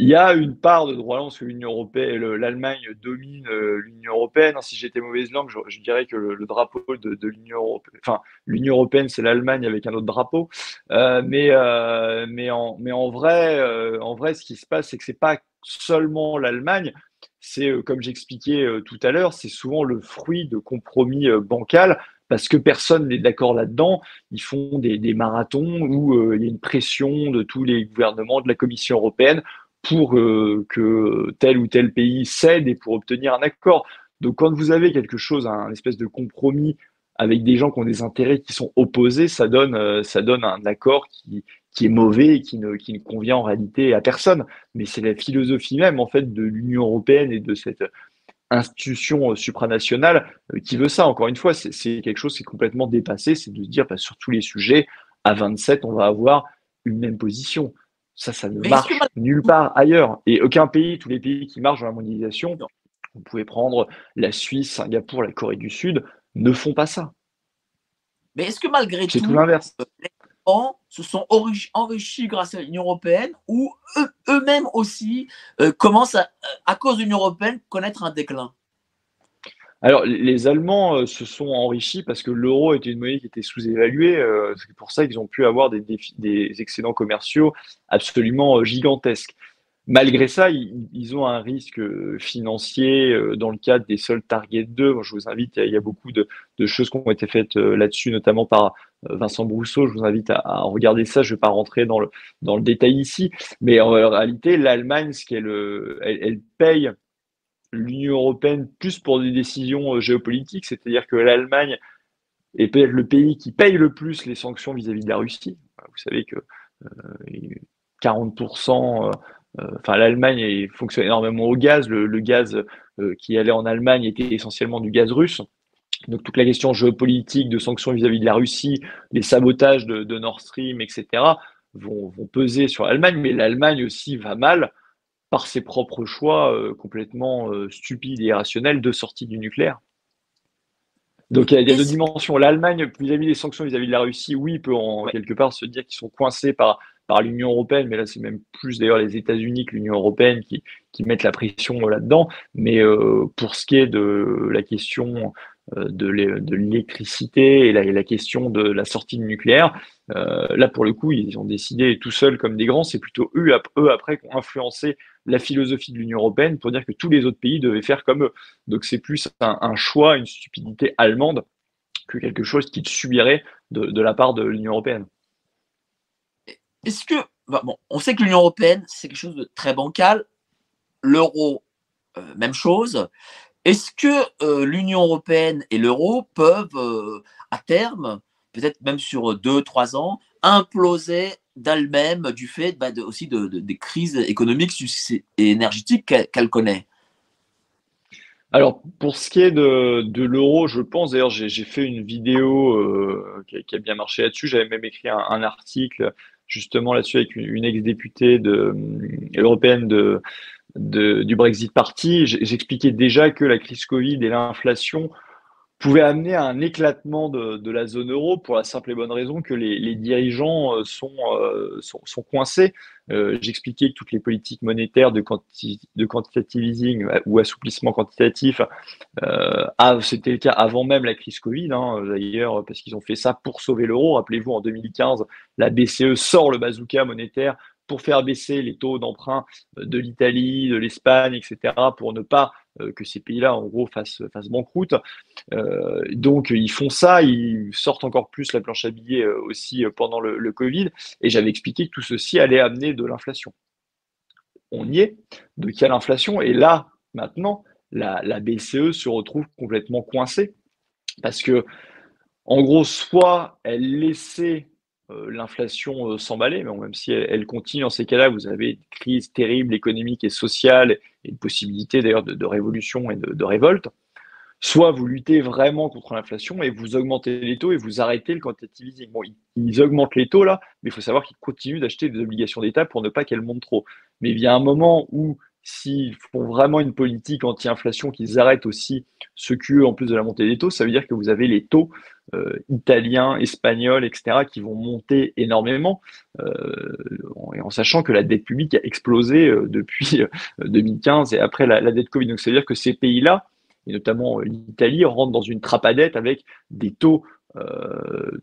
Il y a une part de droit parce que l'Union européenne, l'Allemagne domine euh, l'Union européenne. Si j'étais mauvaise langue, je, dirais que le, drapeau de, l'Union européenne, enfin l'Union européenne, c'est l'Allemagne avec un autre drapeau. Euh, mais euh, mais en vrai, en vrai, ce qui se passe, c'est que c'est pas seulement l'Allemagne. C'est comme j'expliquais tout à l'heure, c'est souvent le fruit de compromis bancal parce que personne n'est d'accord là-dedans. Ils font des marathons où il y a une pression de tous les gouvernements, de la Commission européenne pour euh, que tel ou tel pays cède et pour obtenir un accord. Donc quand vous avez quelque chose, un espèce de compromis avec des gens qui ont des intérêts qui sont opposés, ça donne, euh, ça donne un accord qui, est mauvais et qui ne, convient en réalité à personne. Mais c'est la philosophie même en fait de l'Union européenne et de cette institution supranationale euh, qui veut ça. Encore une fois, c'est quelque chose qui est complètement dépassé, c'est de se dire bah, sur tous les sujets, à 27, on va avoir une même position. Ça, ça ne marche nulle part ailleurs. Et aucun pays, tous les pays qui marchent dans la mondialisation, vous pouvez prendre la Suisse, Singapour, la Corée du Sud, ne font pas ça. Mais est-ce que malgré tout, tout l'inverse. les gens se sont enrichis grâce à l'Union européenne ou eux-mêmes aussi euh, commencent à cause de l'Union européenne, connaître un déclin? Alors, les Allemands euh, se sont enrichis parce que l'euro était une monnaie qui était sous-évaluée. Euh, c'est pour ça qu'ils ont pu avoir des, excédents commerciaux absolument euh, gigantesques. Malgré ça, ils, ont un risque financier dans le cadre des seuls Target 2. je vous invite, il y a, beaucoup de, choses qui ont été faites là-dessus, notamment par Vincent Brousseau. Je vous invite à, regarder ça. Je ne vais pas rentrer dans le, détail ici. Mais en réalité, l'Allemagne, ce qu'elle elle, elle paye l'Union européenne plus pour des décisions euh, géopolitiques, c'est-à-dire que l'Allemagne est peut-être le pays qui paye le plus les sanctions vis-à-vis de la Russie. Vous savez que 40%, euh, euh, enfin l'Allemagne fonctionne énormément au gaz. Le, gaz qui allait en Allemagne était essentiellement du gaz russe. Donc toute la question géopolitique de sanctions vis-à-vis de la Russie, les sabotages de, Nord Stream, etc., vont peser sur l'Allemagne, mais l'Allemagne aussi va mal par ses propres choix euh, complètement euh, stupides et irrationnels de sortie du nucléaire. Donc il y a, deux dimensions. L'Allemagne, vis-à-vis des sanctions vis-à-vis de la Russie, oui, peut en quelque part se dire qu'ils sont coincés par, par l'Union européenne, mais là c'est même plus d'ailleurs les États-Unis que l'Union européenne qui, qui mettent la pression là-dedans. Mais euh, pour ce qui est de la question de l'électricité et la, question de la sortie du nucléaire, là pour le coup ils ont décidé tout seuls comme des grands. C'est plutôt eux, eux après qui ont influencé la philosophie de l'Union européenne pour dire que tous les autres pays devaient faire comme eux. Donc c'est plus un, choix, une stupidité allemande que quelque chose qui subirait de, la part de l'Union européenne. Est-ce que, bah, on sait que l'Union européenne, c'est quelque chose de très bancal. L'euro, euh, même chose. Est-ce que euh, l'Union européenne et l'euro peuvent, euh, à terme, peut-être même sur deux, trois ans, imploser d'elle-même du fait bah, aussi de, des crises économiques et énergétiques qu'elle connaît alors, pour ce qui est de, l'euro, je pense, d'ailleurs, j'ai fait une vidéo euh, qui, a, bien marché là-dessus. J'avais même écrit un, article justement là-dessus avec une, ex-députée de, européenne du Brexit Party. J'expliquais déjà que la crise Covid et l'inflation pouvait amener à un éclatement de, de, la zone euro pour la simple et bonne raison que les, les dirigeants euh, sont, euh, sont, sont, coincés. Euh, J'expliquais que toutes les politiques monétaires de, quanti, de quantitative easing euh, ou assouplissement quantitatif, euh, c'était le cas avant même la crise Covid, hein, d'ailleurs, parce qu'ils ont fait ça pour sauver l'euro. Rappelez-vous, en 2015, la BCE sort le bazooka monétaire pour faire baisser les taux d'emprunt de l'Italie, de l'Espagne, etc., pour ne pas que ces pays-là, en gros, fassent, banqueroute. donc, ils font ça, ils sortent encore plus la planche à billets aussi pendant le, Covid. Et j'avais expliqué que tout ceci allait amener de l'inflation. On y est. Donc, il y a l'inflation. Et là, maintenant, la, BCE se retrouve complètement coincée parce que, en gros, soit elle laissait euh, l'inflation euh, s'emballer, mais même si elle, continue dans ces cas-là, vous avez une crise terrible économique et sociale et une possibilité d'ailleurs de, révolution et de, révolte. Soit vous luttez vraiment contre l'inflation et vous augmentez les taux et vous arrêtez le quantitative easing. Bon, ils, augmentent les taux là, mais il faut savoir qu'ils continuent d'acheter des obligations d'État pour ne pas qu'elles montent trop. Mais il y a un moment où s'ils font vraiment une politique anti-inflation, qu'ils arrêtent aussi ce QE en plus de la montée des taux, ça veut dire que vous avez les taux euh, italiens, espagnols, etc., qui vont monter énormément, euh, et en sachant que la dette publique a explosé euh, depuis 2015 et après la, dette Covid. Donc, ça veut dire que ces pays-là, et notamment l'Italie, rentrent dans une trappe à dette avec des taux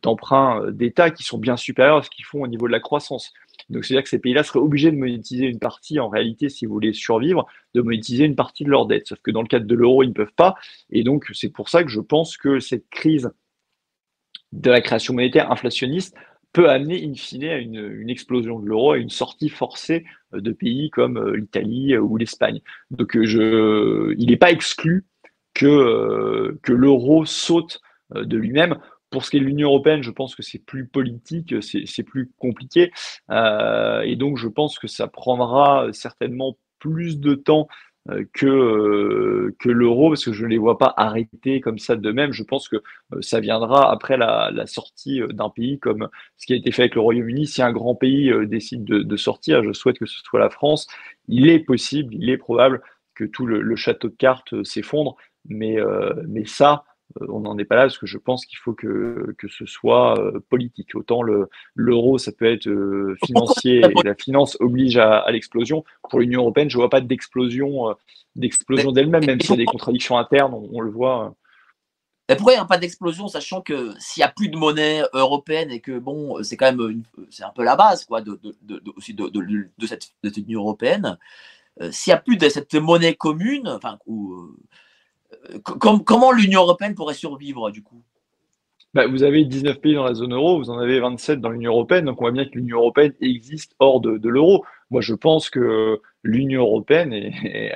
d'emprunt d'État qui sont bien supérieurs à ce qu'ils font au niveau de la croissance. Donc, c'est-à-dire que ces pays-là seraient obligés de monétiser une partie, en réalité, si vous voulez survivre, de monétiser une partie de leur dette. Sauf que dans le cadre de l'euro, ils ne peuvent pas. Et donc, c'est pour ça que je pense que cette crise de la création monétaire inflationniste peut amener in fine à une, explosion de l'euro, à une sortie forcée euh, de pays comme euh, l'Italie euh, ou l'Espagne. Donc je, il n'est pas exclu que, que l'euro saute de lui-même. Pour ce qui est de l'Union européenne, je pense que c'est plus politique, c'est plus compliqué. Et donc, je pense que ça prendra certainement plus de temps que, euh, que l'euro, parce que je ne les vois pas arrêter comme ça de même. Je pense que ça viendra après la, sortie d'un pays comme ce qui a été fait avec le Royaume-Uni. Si un grand pays décide de, sortir, je souhaite que ce soit la France, il est possible, il est probable que tout le, le château de cartes s'effondre. Mais, mais ça, euh, on n'en est pas là parce que je pense qu'il faut que, que ce soit euh, politique. Autant l'euro, ça peut être euh, financier et la finance oblige à, l'explosion. Pour l'Union européenne, je ne vois pas d'explosion d'explosion d'elle-même, même s'il y a des contradictions internes, on, le voit. Mais pourquoi il n'y a pas d'explosion, sachant que s'il n'y a plus de monnaie européenne et que bon, c'est quand même c'est un peu la base quoi, de, de, aussi de, cette, Union européenne, s'il n'y a plus de cette monnaie commune, enfin, ou, comment l'Union européenne pourrait survivre du coup? Bah, vous avez 19 pays dans la zone euro, vous en avez 27 dans l'Union européenne, donc on voit bien que l'Union européenne existe hors de, l'euro. Moi, je pense que l'Union européenne,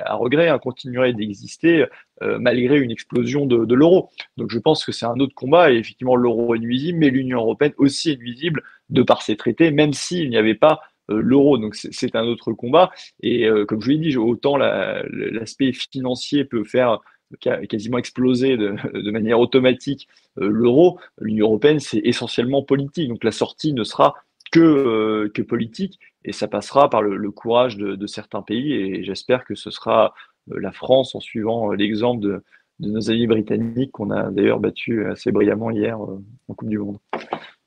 à regret, hein, continuerait d'exister euh, malgré une explosion de, l'euro. Donc je pense que c'est un autre combat, et effectivement, l'euro est nuisible, mais l'Union européenne aussi est nuisible de par ses traités, même s'il n'y avait pas euh, l'euro. Donc c'est un autre combat. Et euh, comme je l'ai dit, autant l'aspect financier peut faire quasiment explosé de, manière automatique euh, l'euro, l'Union européenne, c'est essentiellement politique. Donc la sortie ne sera que, euh, que politique et ça passera par le, courage de, certains pays et j'espère que ce sera euh, la France en suivant l'exemple de, nos amis britanniques qu'on a d'ailleurs battu assez brillamment hier en Coupe du Monde.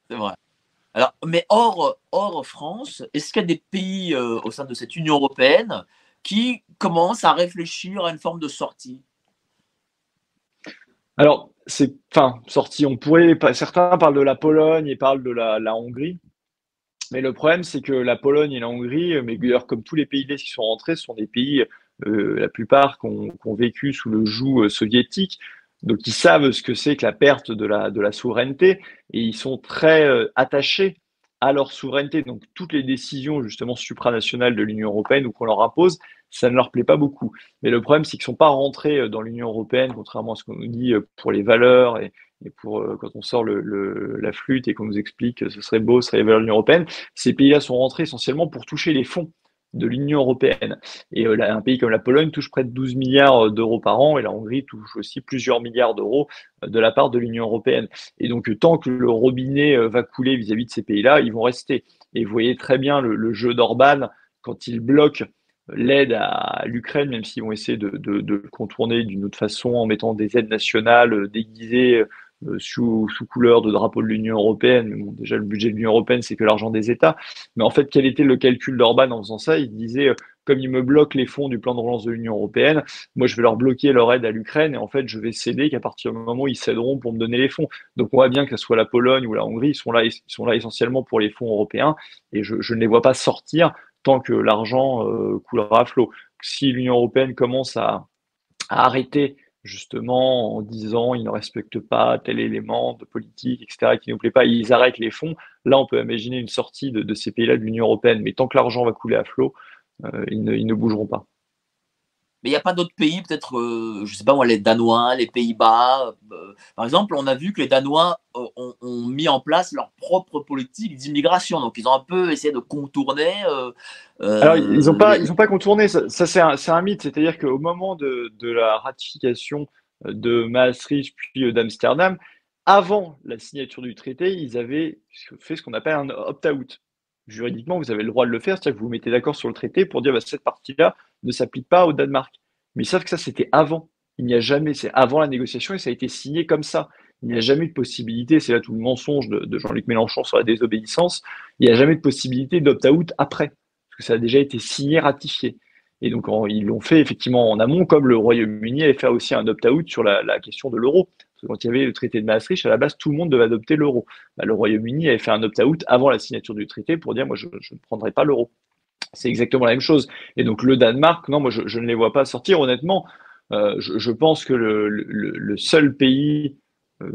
C'est vrai. Alors, mais hors, hors France, est-ce qu'il y a des pays au sein de cette Union européenne qui commencent à réfléchir à une forme de sortie? Alors, c'est, enfin, sorti, on pourrait, certains parlent de la Pologne et parlent de la, Hongrie. Mais le problème, c'est que la Pologne et la Hongrie, mais d'ailleurs, comme tous les pays qui sont rentrés, sont des pays, euh, la plupart, qui ont, vécu sous le joug euh, soviétique. Donc, ils savent ce que c'est que la perte de la, de la souveraineté et ils sont très euh, attachés à leur souveraineté. Donc, toutes les décisions, justement, supranationales de l'Union européenne ou qu'on leur impose, ça ne leur plaît pas beaucoup. Mais le problème, c'est qu'ils ne sont pas rentrés euh, dans l'Union européenne, contrairement à ce qu'on nous dit euh, pour les valeurs et, pour euh, quand on sort la flûte et qu'on nous explique que ce serait beau, ce serait les valeurs de l'Union européenne. Ces pays-là sont rentrés essentiellement pour toucher les fonds de l'Union européenne. Et un pays comme la Pologne touche près de 12 milliards d'euros par an et la Hongrie touche aussi plusieurs milliards d'euros de la part de l'Union européenne. Et donc, tant que le robinet va couler vis-à-vis de ces pays-là, ils vont rester. Et vous voyez très bien le, le jeu d'Orban quand il bloque l'aide à l'Ukraine, même s'ils vont essayer de, de, de contourner d'une autre façon en mettant des aides nationales euh, déguisées euh, sous, sous, couleur de drapeau de l'Union européenne. Bon, déjà, le budget de l'Union européenne, c'est que l'argent des États. Mais en fait, quel était le calcul d'Orban en faisant ça? Il disait, euh, comme ils me bloquent les fonds du plan de relance de l'Union européenne, moi, je vais leur bloquer leur aide à l'Ukraine et en fait, je vais céder qu'à partir du moment où ils céderont pour me donner les fonds. Donc, on voit bien que ce soit la Pologne ou la Hongrie, ils sont là, ils sont là essentiellement pour les fonds européens et je, je ne les vois pas sortir tant que l'argent euh, coulera à flot. Si l'Union européenne commence à, à arrêter justement en disant ils ne respectent pas tel élément de politique, etc., qui ne nous plaît pas, ils arrêtent les fonds. Là, on peut imaginer une sortie de, ces pays-là de l'Union européenne, mais tant que l'argent va couler à flot, euh, ils, ne, bougeront pas. Mais il n'y a pas d'autres pays, peut-être, euh, je ne sais pas moi, les Danois, les Pays-Bas. Euh, par exemple, on a vu que les Danois ont, mis en place leur propre politique d'immigration. Donc, ils ont un peu essayé de contourner. Alors, ils n'ont pas, ils pas contourné. Ça, c'est un, mythe. C'est-à-dire qu'au moment de, de, la ratification de Maastricht puis d'Amsterdam, avant la signature du traité, ils avaient fait ce qu'on appelle un opt-out juridiquement, vous avez le droit de le faire, c'est-à-dire que vous vous mettez d'accord sur le traité pour dire bah, cette partie-là ne s'applique pas au Danemark. Mais ils savent que ça, c'était avant. Il n'y a jamais, c'est avant la négociation et ça a été signé comme ça. Il n'y a jamais eu de possibilité, c'est là tout le mensonge de, Jean-Luc Mélenchon sur la désobéissance, il n'y a jamais de possibilité d'opt-out après, parce que ça a déjà été signé, ratifié. Et donc, ils l'ont fait effectivement en amont, comme le Royaume-Uni avait fait aussi un opt-out sur la question de l'euro quand il y avait le traité de Maastricht, à la base, tout le monde devait adopter l'euro. Bah, le Royaume-Uni avait fait un opt-out avant la signature du traité pour dire moi, je, ne prendrai pas l'euro. C'est exactement la même chose. Et donc, le Danemark, non, moi, je, ne les vois pas sortir. Honnêtement, euh, je, pense que le, seul pays euh,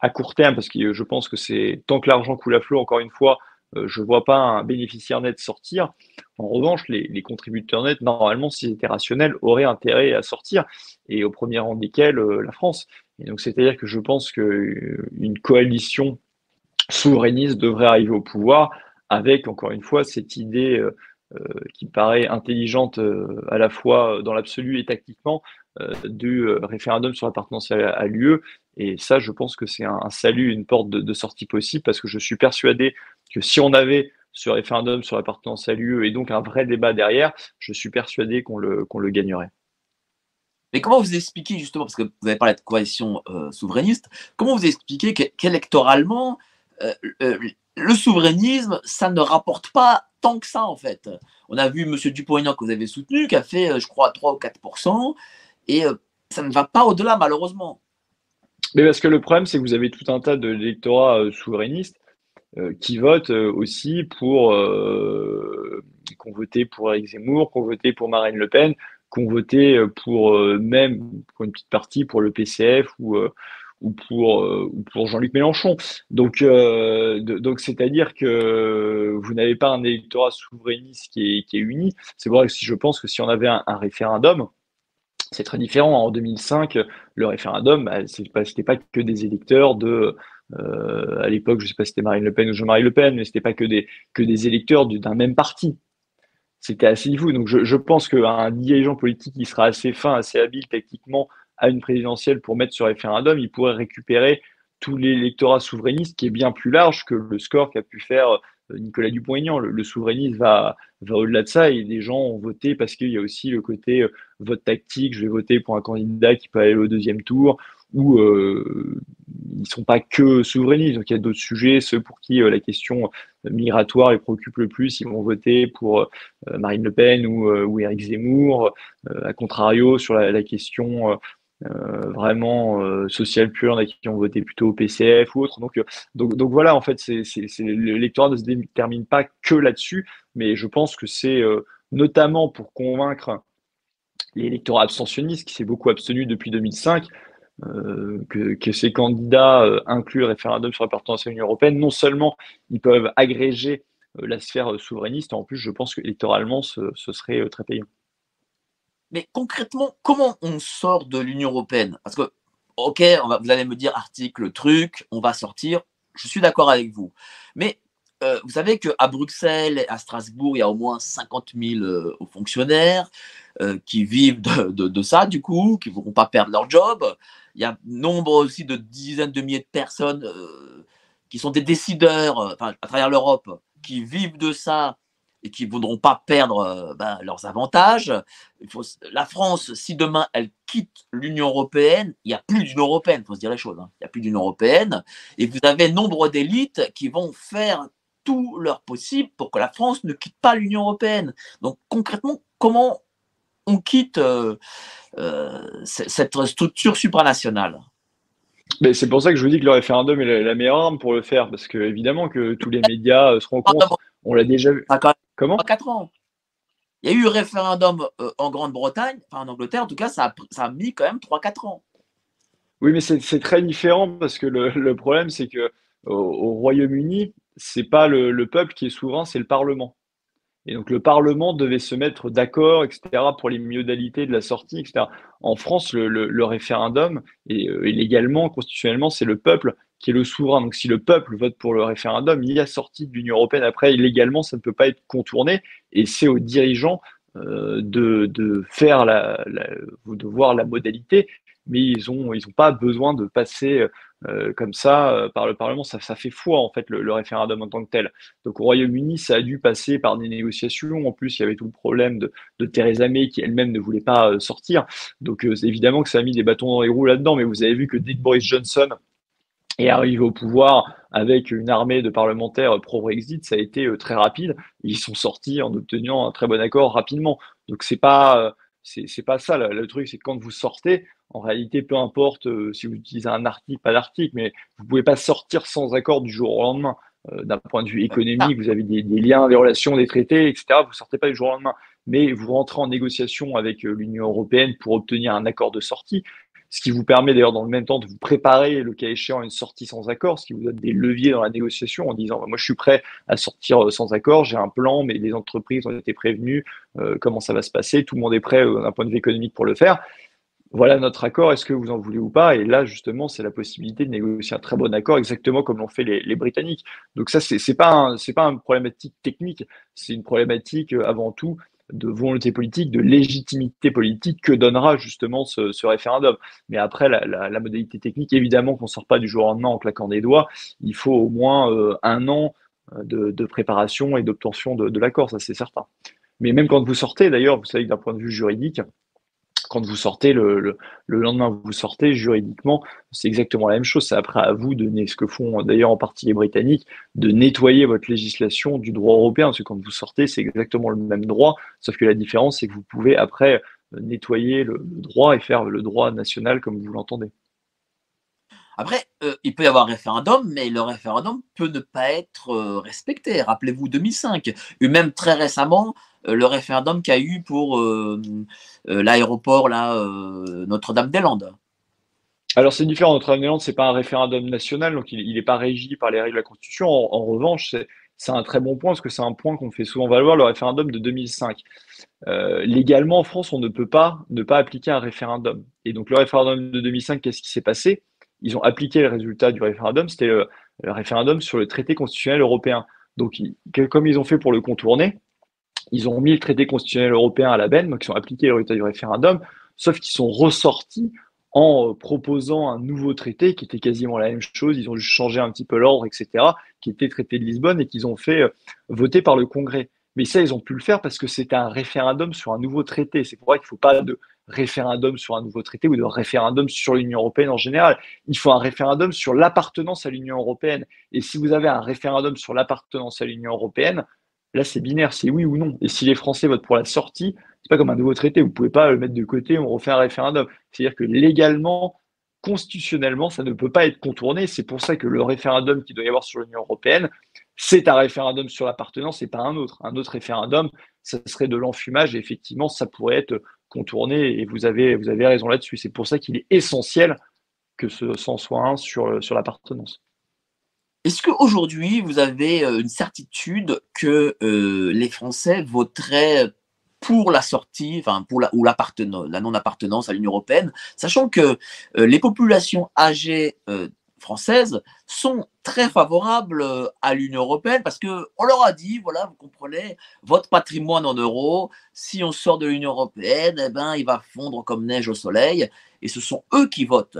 à court terme, parce que je pense que c'est tant que l'argent coule à flot, encore une fois, euh, je ne vois pas un bénéficiaire net sortir. En revanche, les, contributeurs nets, normalement, s'ils étaient rationnels, auraient intérêt à sortir, et au premier rang desquels la France. Et donc, c'est-à-dire que je pense qu'une euh, coalition souverainiste devrait arriver au pouvoir avec, encore une fois, cette idée euh, euh, qui paraît intelligente à la fois dans l'absolu et tactiquement du référendum sur l'appartenance à, l'UE. Et ça, je pense que c'est un, salut, une porte de, sortie possible parce que je suis persuadé que si on avait ce référendum sur l'appartenance à l'UE et donc un vrai débat derrière, je suis persuadé qu'on le, qu'on le gagnerait. Mais comment vous expliquez justement, parce que vous avez parlé de coalition euh, souverainiste, comment vous expliquez qu'électoralement, euh, euh, le souverainisme, ça ne rapporte pas tant que ça en fait On a vu M. Dupont-Aignan que vous avez soutenu, qui a fait, je crois, 3 ou 4% et ça ne va pas au-delà malheureusement. Mais parce que le problème, c'est que vous avez tout un tas de l'électorat souverainiste qui votent aussi pour, qu'on votait pour Eric Zemmour, qu'on votait pour Marine Le Pen, qui ont voté euh, pour euh, même pour une petite partie pour le PCF ou euh, ou pour ou pour Jean-Luc Mélenchon. Donc donc c'est-à-dire que vous n'avez pas un électorat souverainiste qui est qui est uni. C'est vrai que si je pense que si on avait un, référendum c'est très différent. En 2005, le référendum, bah, c'était pas, que des électeurs de, à l'époque, je sais pas si c'était Marine Le Pen ou Jean-Marie Le Pen, mais c'était pas que des que des électeurs d'un même parti c'était assez fou. Donc je, je pense qu'un dirigeant politique qui sera assez fin, assez habile tactiquement à une présidentielle pour mettre ce référendum, il pourrait récupérer tout l'électorat souverainiste qui est bien plus large que le score qu'a pu faire euh, Nicolas Dupont-Aignan. Le, le, souverainiste va, au-delà de ça et des gens ont voté parce qu'il y a aussi le côté euh, vote tactique, je vais voter pour un candidat qui peut aller au deuxième tour, ou euh, ils sont pas que souverainistes. Donc il y a d'autres sujets, ceux pour qui la question migratoire les préoccupe le plus, ils vont voter pour Marine Le Pen ou, ou Éric Zemmour. à contrario, sur la question vraiment sociale pure, il y a qui ont voté plutôt au PCF ou autre. Donc, donc, donc voilà, en fait, l'électorat ne se détermine pas que là-dessus, mais je pense que c'est notamment pour convaincre l'électorat abstentionniste qui s'est beaucoup abstenu depuis 2005, euh, que, ces candidats euh, incluent le référendum sur l'appartenance à l'Union européenne, non seulement ils peuvent agréger euh, la sphère souverainiste, en plus, je pense qu'électoralement, ce, ce serait très payant. Mais concrètement, comment on sort de l'Union européenne? Parce que, ok, vous allez me dire article, truc, on va sortir. Je suis d'accord avec vous. Mais vous savez qu'à Bruxelles, à Strasbourg, il y a au moins 50 000 fonctionnaires qui vivent de, de, ça, du coup, qui ne vont pas perdre leur job. Il y a nombre aussi de dizaines de milliers de personnes euh, qui sont des décideurs euh, à travers l'Europe, qui vivent de ça et qui ne voudront pas perdre euh, ben, leurs avantages. Il faut, la France, si demain elle quitte l'Union européenne, il n'y a plus d'Union européenne, il faut se dire les choses, hein. il n'y a plus d'Union européenne, et vous avez nombre d'élites qui vont faire tout leur possible pour que la France ne quitte pas l'Union européenne. Donc concrètement, comment on quitte euh, cette structure supranationale? Mais c'est pour ça que je vous dis que le référendum est la, meilleure arme pour le faire, parce que évidemment que tous les médias euh, seront contre. On l'a déjà vu. Comment? 4 ans. Il y a eu un référendum euh, en Grande-Bretagne, enfin en Angleterre, en tout cas, ça a, ça a mis quand même 3-4 ans. Oui, mais c'est très différent parce que le, le problème, c'est que au, au Royaume-Uni, c'est pas le, le, peuple qui est souverain, c'est le Parlement. Et donc le Parlement devait se mettre d'accord, etc., pour les modalités de la sortie, etc. En France, le, référendum, et, euh, et, légalement, constitutionnellement, c'est le peuple qui est le souverain. Donc si le peuple vote pour le référendum, il y a sortie de l'Union européenne. Après, légalement, ça ne peut pas être contourné, et c'est aux dirigeants euh, de, faire de voir la modalité mais ils n'ont ils ont pas besoin de passer euh, comme ça euh, par le Parlement. Ça, ça fait foi, en fait, le, référendum en tant que tel. Donc au Royaume-Uni, ça a dû passer par des négociations. En plus, il y avait tout le problème de, Theresa May qui elle-même ne voulait pas euh, sortir. Donc évidemment que ça a mis des bâtons dans les roues là-dedans, mais vous avez vu que que Boris Johnson est arrivé au pouvoir avec une armée de parlementaires pro-Brexit, ça a été très rapide. Ils sont sortis en obtenant un très bon accord rapidement. Donc c'est pas c'est pas ça. Le, le truc, c'est que quand vous sortez, en réalité, peu importe euh, si vous utilisez un article, pas d'article, mais vous pouvez pas sortir sans accord du jour au lendemain. Euh, D'un point de vue économique, vous avez des, des, liens, des relations, des traités, etc. Vous sortez pas du jour au lendemain, mais vous rentrez en négociation avec euh, l'Union européenne pour obtenir un accord de sortie, ce qui vous permet d'ailleurs dans le même temps de vous préparer, le cas échéant, à une sortie sans accord, ce qui vous donne des leviers dans la négociation en disant moi je suis prêt à sortir euh, sans accord, j'ai un plan, mais les entreprises ont été prévenues, euh, comment ça va se passer, tout le monde est prêt euh, d'un point de vue économique pour le faire voilà notre accord, est-ce que vous en voulez ou pas? Et là, justement, c'est la possibilité de négocier un très bon accord, exactement comme l'ont fait les, Britanniques. Donc ça, c'est pas c'est pas une problématique technique, c'est une problématique avant tout de volonté politique, de légitimité politique que donnera justement ce, référendum. Mais après, la, modalité technique, évidemment qu'on ne sort pas du jour au lendemain en claquant des doigts. Il faut au moins euh, un an euh, de, de, préparation et d'obtention de, de l'accord, ça c'est certain. Mais même quand vous sortez, d'ailleurs, vous savez que d'un point de vue juridique, quand vous sortez le, le, le, lendemain, vous sortez juridiquement, c'est exactement la même chose. C'est après à vous de ce que font d'ailleurs en partie les Britanniques, de nettoyer votre législation du droit européen. Parce que quand vous sortez, c'est exactement le même droit, sauf que la différence, c'est que vous pouvez après nettoyer le, le droit et faire le droit national comme vous l'entendez. Après, euh, il peut y avoir un référendum, mais le référendum peut ne pas être euh, respecté. Rappelez-vous 2005, et même très récemment, euh, le référendum qu'il y a eu pour l'aéroport Notre-Dame-des-Landes. Alors c'est différent, Notre-Dame-des-Landes, c'est pas un référendum national, donc il n'est pas régi par les règles de la Constitution. En, revanche, c'est un très bon point, parce que c'est un point qu'on fait souvent valoir, le référendum de 2005. Euh, légalement, en France, on ne peut pas ne pas appliquer un référendum. Et donc le référendum de 2005, qu'est-ce qui s'est passé? Ils ont appliqué le résultat du référendum, c'était le, le, référendum sur le traité constitutionnel européen. Donc, comme ils ont fait pour le contourner, ils ont mis le traité constitutionnel européen à la benne, donc ils ont appliqué le résultat du référendum, sauf qu'ils sont ressortis en proposant un nouveau traité qui était quasiment la même chose. Ils ont juste changé un petit peu l'ordre, etc., qui était traité de Lisbonne et qu'ils ont fait euh, voter par le Congrès. Mais ça, ils ont pu le faire parce que c'était un référendum sur un nouveau traité. C'est pour ça qu'il ne faut pas de référendum sur un nouveau traité ou de référendum sur l'Union européenne en général. Il faut un référendum sur l'appartenance à l'Union européenne. Et si vous avez un référendum sur l'appartenance à l'Union européenne, Là, c'est binaire, c'est oui ou non. Et si les Français votent pour la sortie, c'est pas comme un nouveau traité. Vous pouvez pas le mettre de côté, on refait un référendum. C'est-à-dire que légalement, constitutionnellement, ça ne peut pas être contourné. C'est pour ça que le référendum qu'il doit y avoir sur l'Union européenne, c'est un référendum sur l'appartenance et pas un autre. Un autre référendum, ça serait de l'enfumage et effectivement, ça pourrait être contourné et vous avez, vous avez raison là-dessus. C'est pour ça qu'il est essentiel que ce s'en soit un sur, sur l'appartenance. Est-ce qu'aujourd'hui, vous avez euh, une certitude que euh, les Français voteraient pour la sortie, enfin pour la, ou la non-appartenance à l'Union européenne, sachant que euh, les populations âgées euh, françaises sont très favorables euh, à l'Union européenne parce que on leur a dit, voilà, vous comprenez, votre patrimoine en euros, si on sort de l'Union européenne, eh ben, il va fondre comme neige au soleil, et ce sont eux qui votent.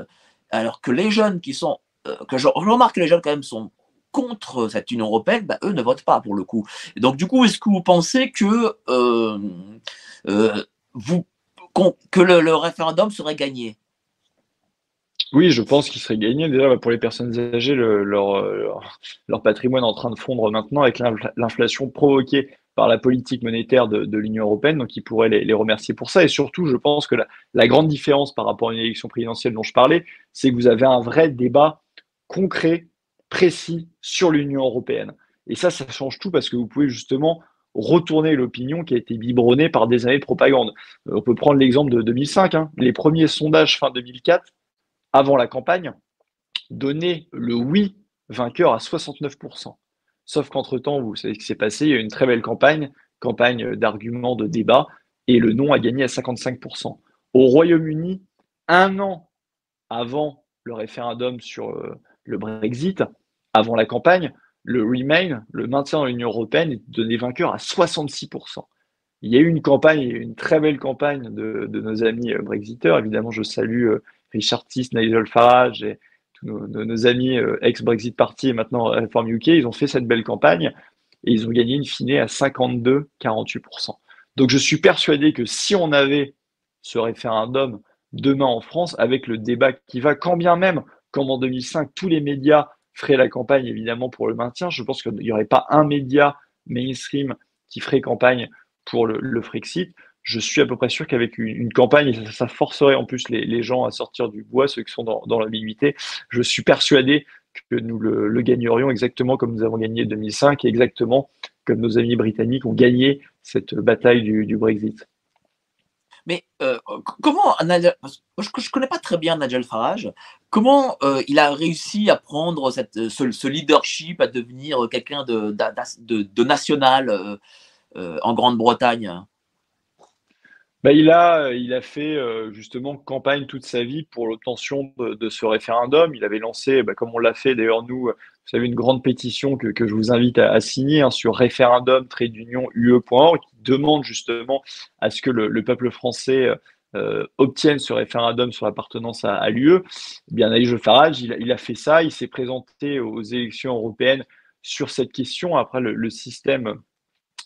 Alors que les jeunes qui sont que je, remarque que les jeunes quand même sont contre cette Union européenne, bah, eux ne votent pas pour le coup. Donc du coup, est-ce que vous pensez que euh, euh, vous que le, référendum serait gagné? Oui, je pense qu'il serait gagné. Déjà, pour les personnes âgées, le, leur, leur, leur, patrimoine est en train de fondre maintenant avec l'inflation provoquée par la politique monétaire de, l'Union européenne, donc ils pourraient les, remercier pour ça. Et surtout, je pense que la, grande différence par rapport à une élection présidentielle dont je parlais, c'est que vous avez un vrai débat concret précis sur l'Union européenne. Et ça, ça change tout parce que vous pouvez justement retourner l'opinion qui a été biberonnée par des années de propagande. on peut prendre l'exemple de 2005. Hein. Les premiers sondages fin 2004, avant la campagne, donnaient le oui vainqueur à 69%. Sauf qu'entre-temps, vous savez ce qui s'est passé, il y a eu une très belle campagne, campagne d'arguments, de débat, et le non a gagné à 55%. Au Royaume-Uni, un an avant le référendum sur euh, le Brexit, avant la campagne, le Remain, le maintien dans l'Union européenne, est donné vainqueur à 66%. Il y a eu une campagne, une très belle campagne de, nos amis euh, Brexiteurs. Évidemment, je salue euh, Richard Tiss, Nigel Farage et nos, amis euh, ex-Brexit Party et maintenant Reform UK, ils ont fait cette belle campagne et ils ont gagné une finée à 52-48%. Donc je suis persuadé que si on avait ce référendum demain en France, avec le débat qui va, quand bien même, comme en 2005, tous les médias feraient la campagne évidemment pour le maintien, je pense qu'il n'y aurait pas un média mainstream qui ferait campagne pour le, le Frexit je suis à peu près sûr qu'avec une, campagne, ça, forcerait en plus les, gens à sortir du bois, ceux qui sont dans, dans l'ambiguïté. Je suis persuadé que nous le, gagnerions exactement comme nous avons gagné 2005 et exactement comme nos amis britanniques ont gagné cette bataille du, Brexit. Mais euh, comment je ne connais pas très bien Nigel Farage. Comment euh, il a réussi à prendre cette, ce, leadership, à devenir quelqu'un de, national euh, en Grande-Bretagne? Bah, il, a, il a fait euh, justement campagne toute sa vie pour l'obtention de, ce référendum. Il avait lancé, bah, comme on l'a fait d'ailleurs nous, vous savez, une grande pétition que, que je vous invite à, signer hein, sur référendum ue.org qui demande justement à ce que le, peuple français euh, obtienne ce référendum sur l'appartenance à, l'UE. Eh bien, Nigel Farage, il, a fait ça. Il s'est présenté aux élections européennes sur cette question. Après, le système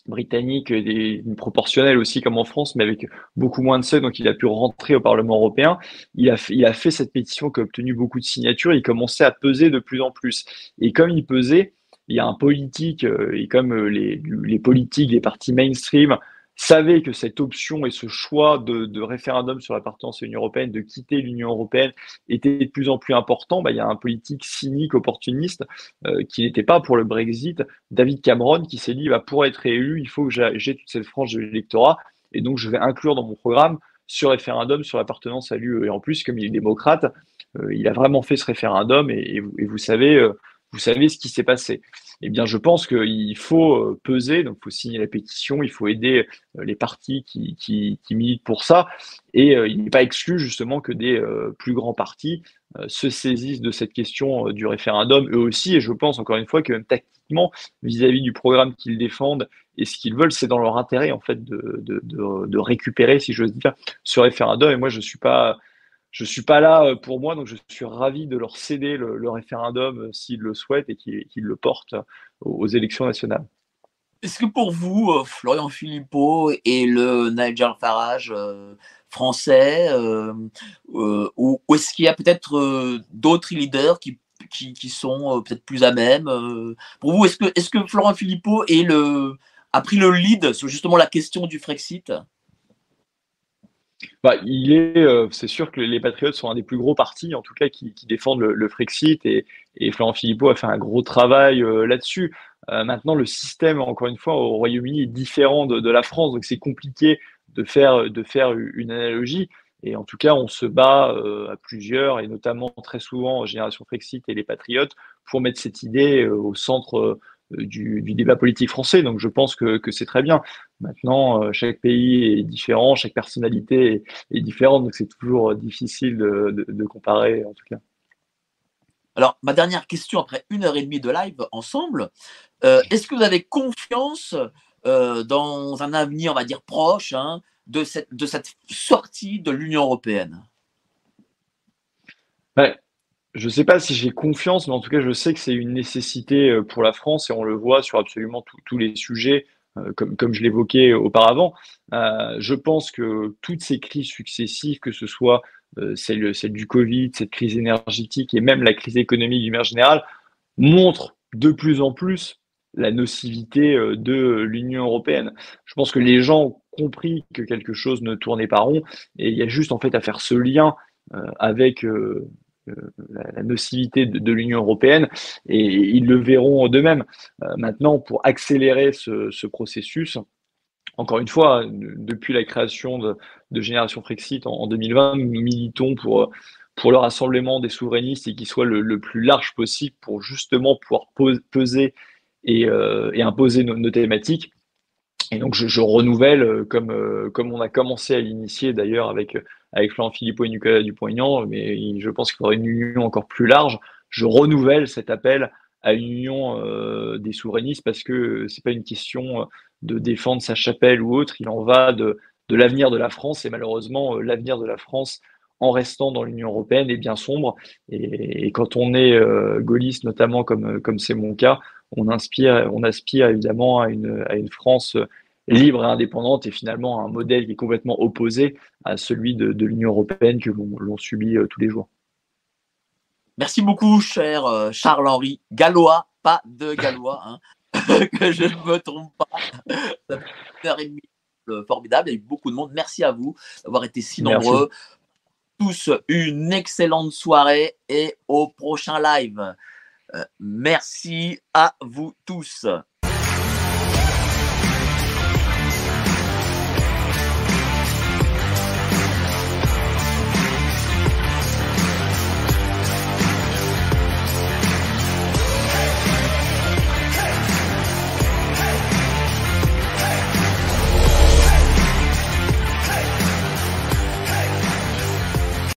britannique, une proportionnelle aussi comme en France, mais avec beaucoup moins de seuils, donc il a pu rentrer au Parlement européen. Il a fait, il a fait cette pétition qui a obtenu beaucoup de signatures, il commençait à peser de plus en plus. Et comme il pesait, il y a un politique, euh, et comme euh, les, les politiques, les partis mainstream savait que cette option et ce choix de, référendum sur l'appartenance à l'Union européenne, de quitter l'Union européenne, était de plus en plus important, bah, il y a un politique cynique, opportuniste, euh, qui n'était pas pour le Brexit, David Cameron, qui s'est dit, bah, pour être élu, il faut que j'ai toute cette frange de l'électorat, et donc je vais inclure dans mon programme ce référendum sur l'appartenance à l'UE. Et en plus, comme il est démocrate, euh, il a vraiment fait ce référendum, et, vous, savez, euh, vous savez ce qui s'est passé. Eh bien, je pense qu'il faut euh, peser, donc il faut signer la pétition, il faut aider euh, les partis qui, militent pour ça, et euh, il n'est pas exclu justement que des plus grands partis se saisissent de cette question du référendum eux aussi, et je pense encore une fois que même tactiquement, vis-à-vis du programme qu'ils défendent et ce qu'ils veulent, c'est dans leur intérêt en fait de, de, récupérer, si j'ose dire, ce référendum. Et moi, je suis pas je suis pas là euh, pour moi, donc je suis ravi de leur céder le, référendum euh, s'ils le souhaitent et qu'ils le portent aux élections nationales. Est-ce que pour vous, euh, Florian Philippot et le Nigel Farage français, ou, est-ce qu'il y a peut-être d'autres leaders qui, sont peut-être plus à même Pour vous, est-ce que, est que Florian Philippot a pris le lead sur justement la question du Frexit? Bah, il est, euh, c'est sûr que les Patriotes sont un des plus gros partis, en tout cas, qui, défendent le, Frexit et, et, Florent Philippot a fait un gros travail euh, là-dessus. Euh, maintenant, le système, encore une fois, au Royaume-Uni est différent de, la France, donc c'est compliqué de faire, de faire une analogie. Et en tout cas, on se bat à plusieurs, et notamment très souvent Génération Frexit et les Patriotes, pour mettre cette idée au centre euh, du, débat politique français. Donc je pense que, c'est très bien. Maintenant, euh, chaque pays est différent, chaque personnalité est, différente, donc c'est toujours euh, difficile de, comparer en tout cas. Alors, ma dernière question après une heure et demie de live ensemble, est-ce que vous avez confiance dans un avenir, on va dire, proche hein, de, cette, de cette sortie de l'Union européenne? Ben, je ne sais pas si j'ai confiance, mais en tout cas, je sais que c'est une nécessité euh, pour la France et on le voit sur absolument tous les sujets, euh, comme, comme je l'évoquais auparavant. Euh, je pense que toutes ces crises successives, que ce soit celle, celle du Covid, cette crise énergétique et même la crise économique du manière générale, montrent de plus en plus la nocivité de l'Union européenne. Je pense que les gens ont compris que quelque chose ne tournait pas rond et il y a juste en fait à faire ce lien avec euh, la, nocivité de, l'Union européenne et ils le verront d'eux-mêmes. maintenant, pour accélérer ce, processus, encore une fois, depuis la création de, Génération Frexit en, 2020, nous militons pour pour le rassemblement des souverainistes et qu'il soit le, plus large possible pour justement pouvoir peser et, et imposer nos, thématiques. Et donc, je, renouvelle, euh, comme, euh, comme on a commencé à l'initier d'ailleurs avec, avec Florent Philippot et Nicolas Dupont-Aignan, mais je pense qu'il faudrait une union encore plus large. Je renouvelle cet appel à une union euh, des souverainistes parce que c'est pas une question de défendre sa chapelle ou autre, il en va de, de l'avenir de la France et malheureusement, l'avenir de la France en restant dans l'Union européenne est bien sombre. Et, quand on est gaulliste, notamment comme comme c'est mon cas, on inspire, on aspire évidemment à une, à une France libre et indépendante et finalement un modèle qui est complètement opposé à celui de, l'Union européenne que l'on subit euh, tous les jours. Merci beaucoup, cher euh, Charles-Henri Gallois, pas de Gallois, hein, que je ne me trompe pas. Ça fait une heure et demie euh, formidable, il y a eu beaucoup de monde. Merci à vous d'avoir été si nombreux. Tous une excellente soirée et au prochain live. merci à vous tous.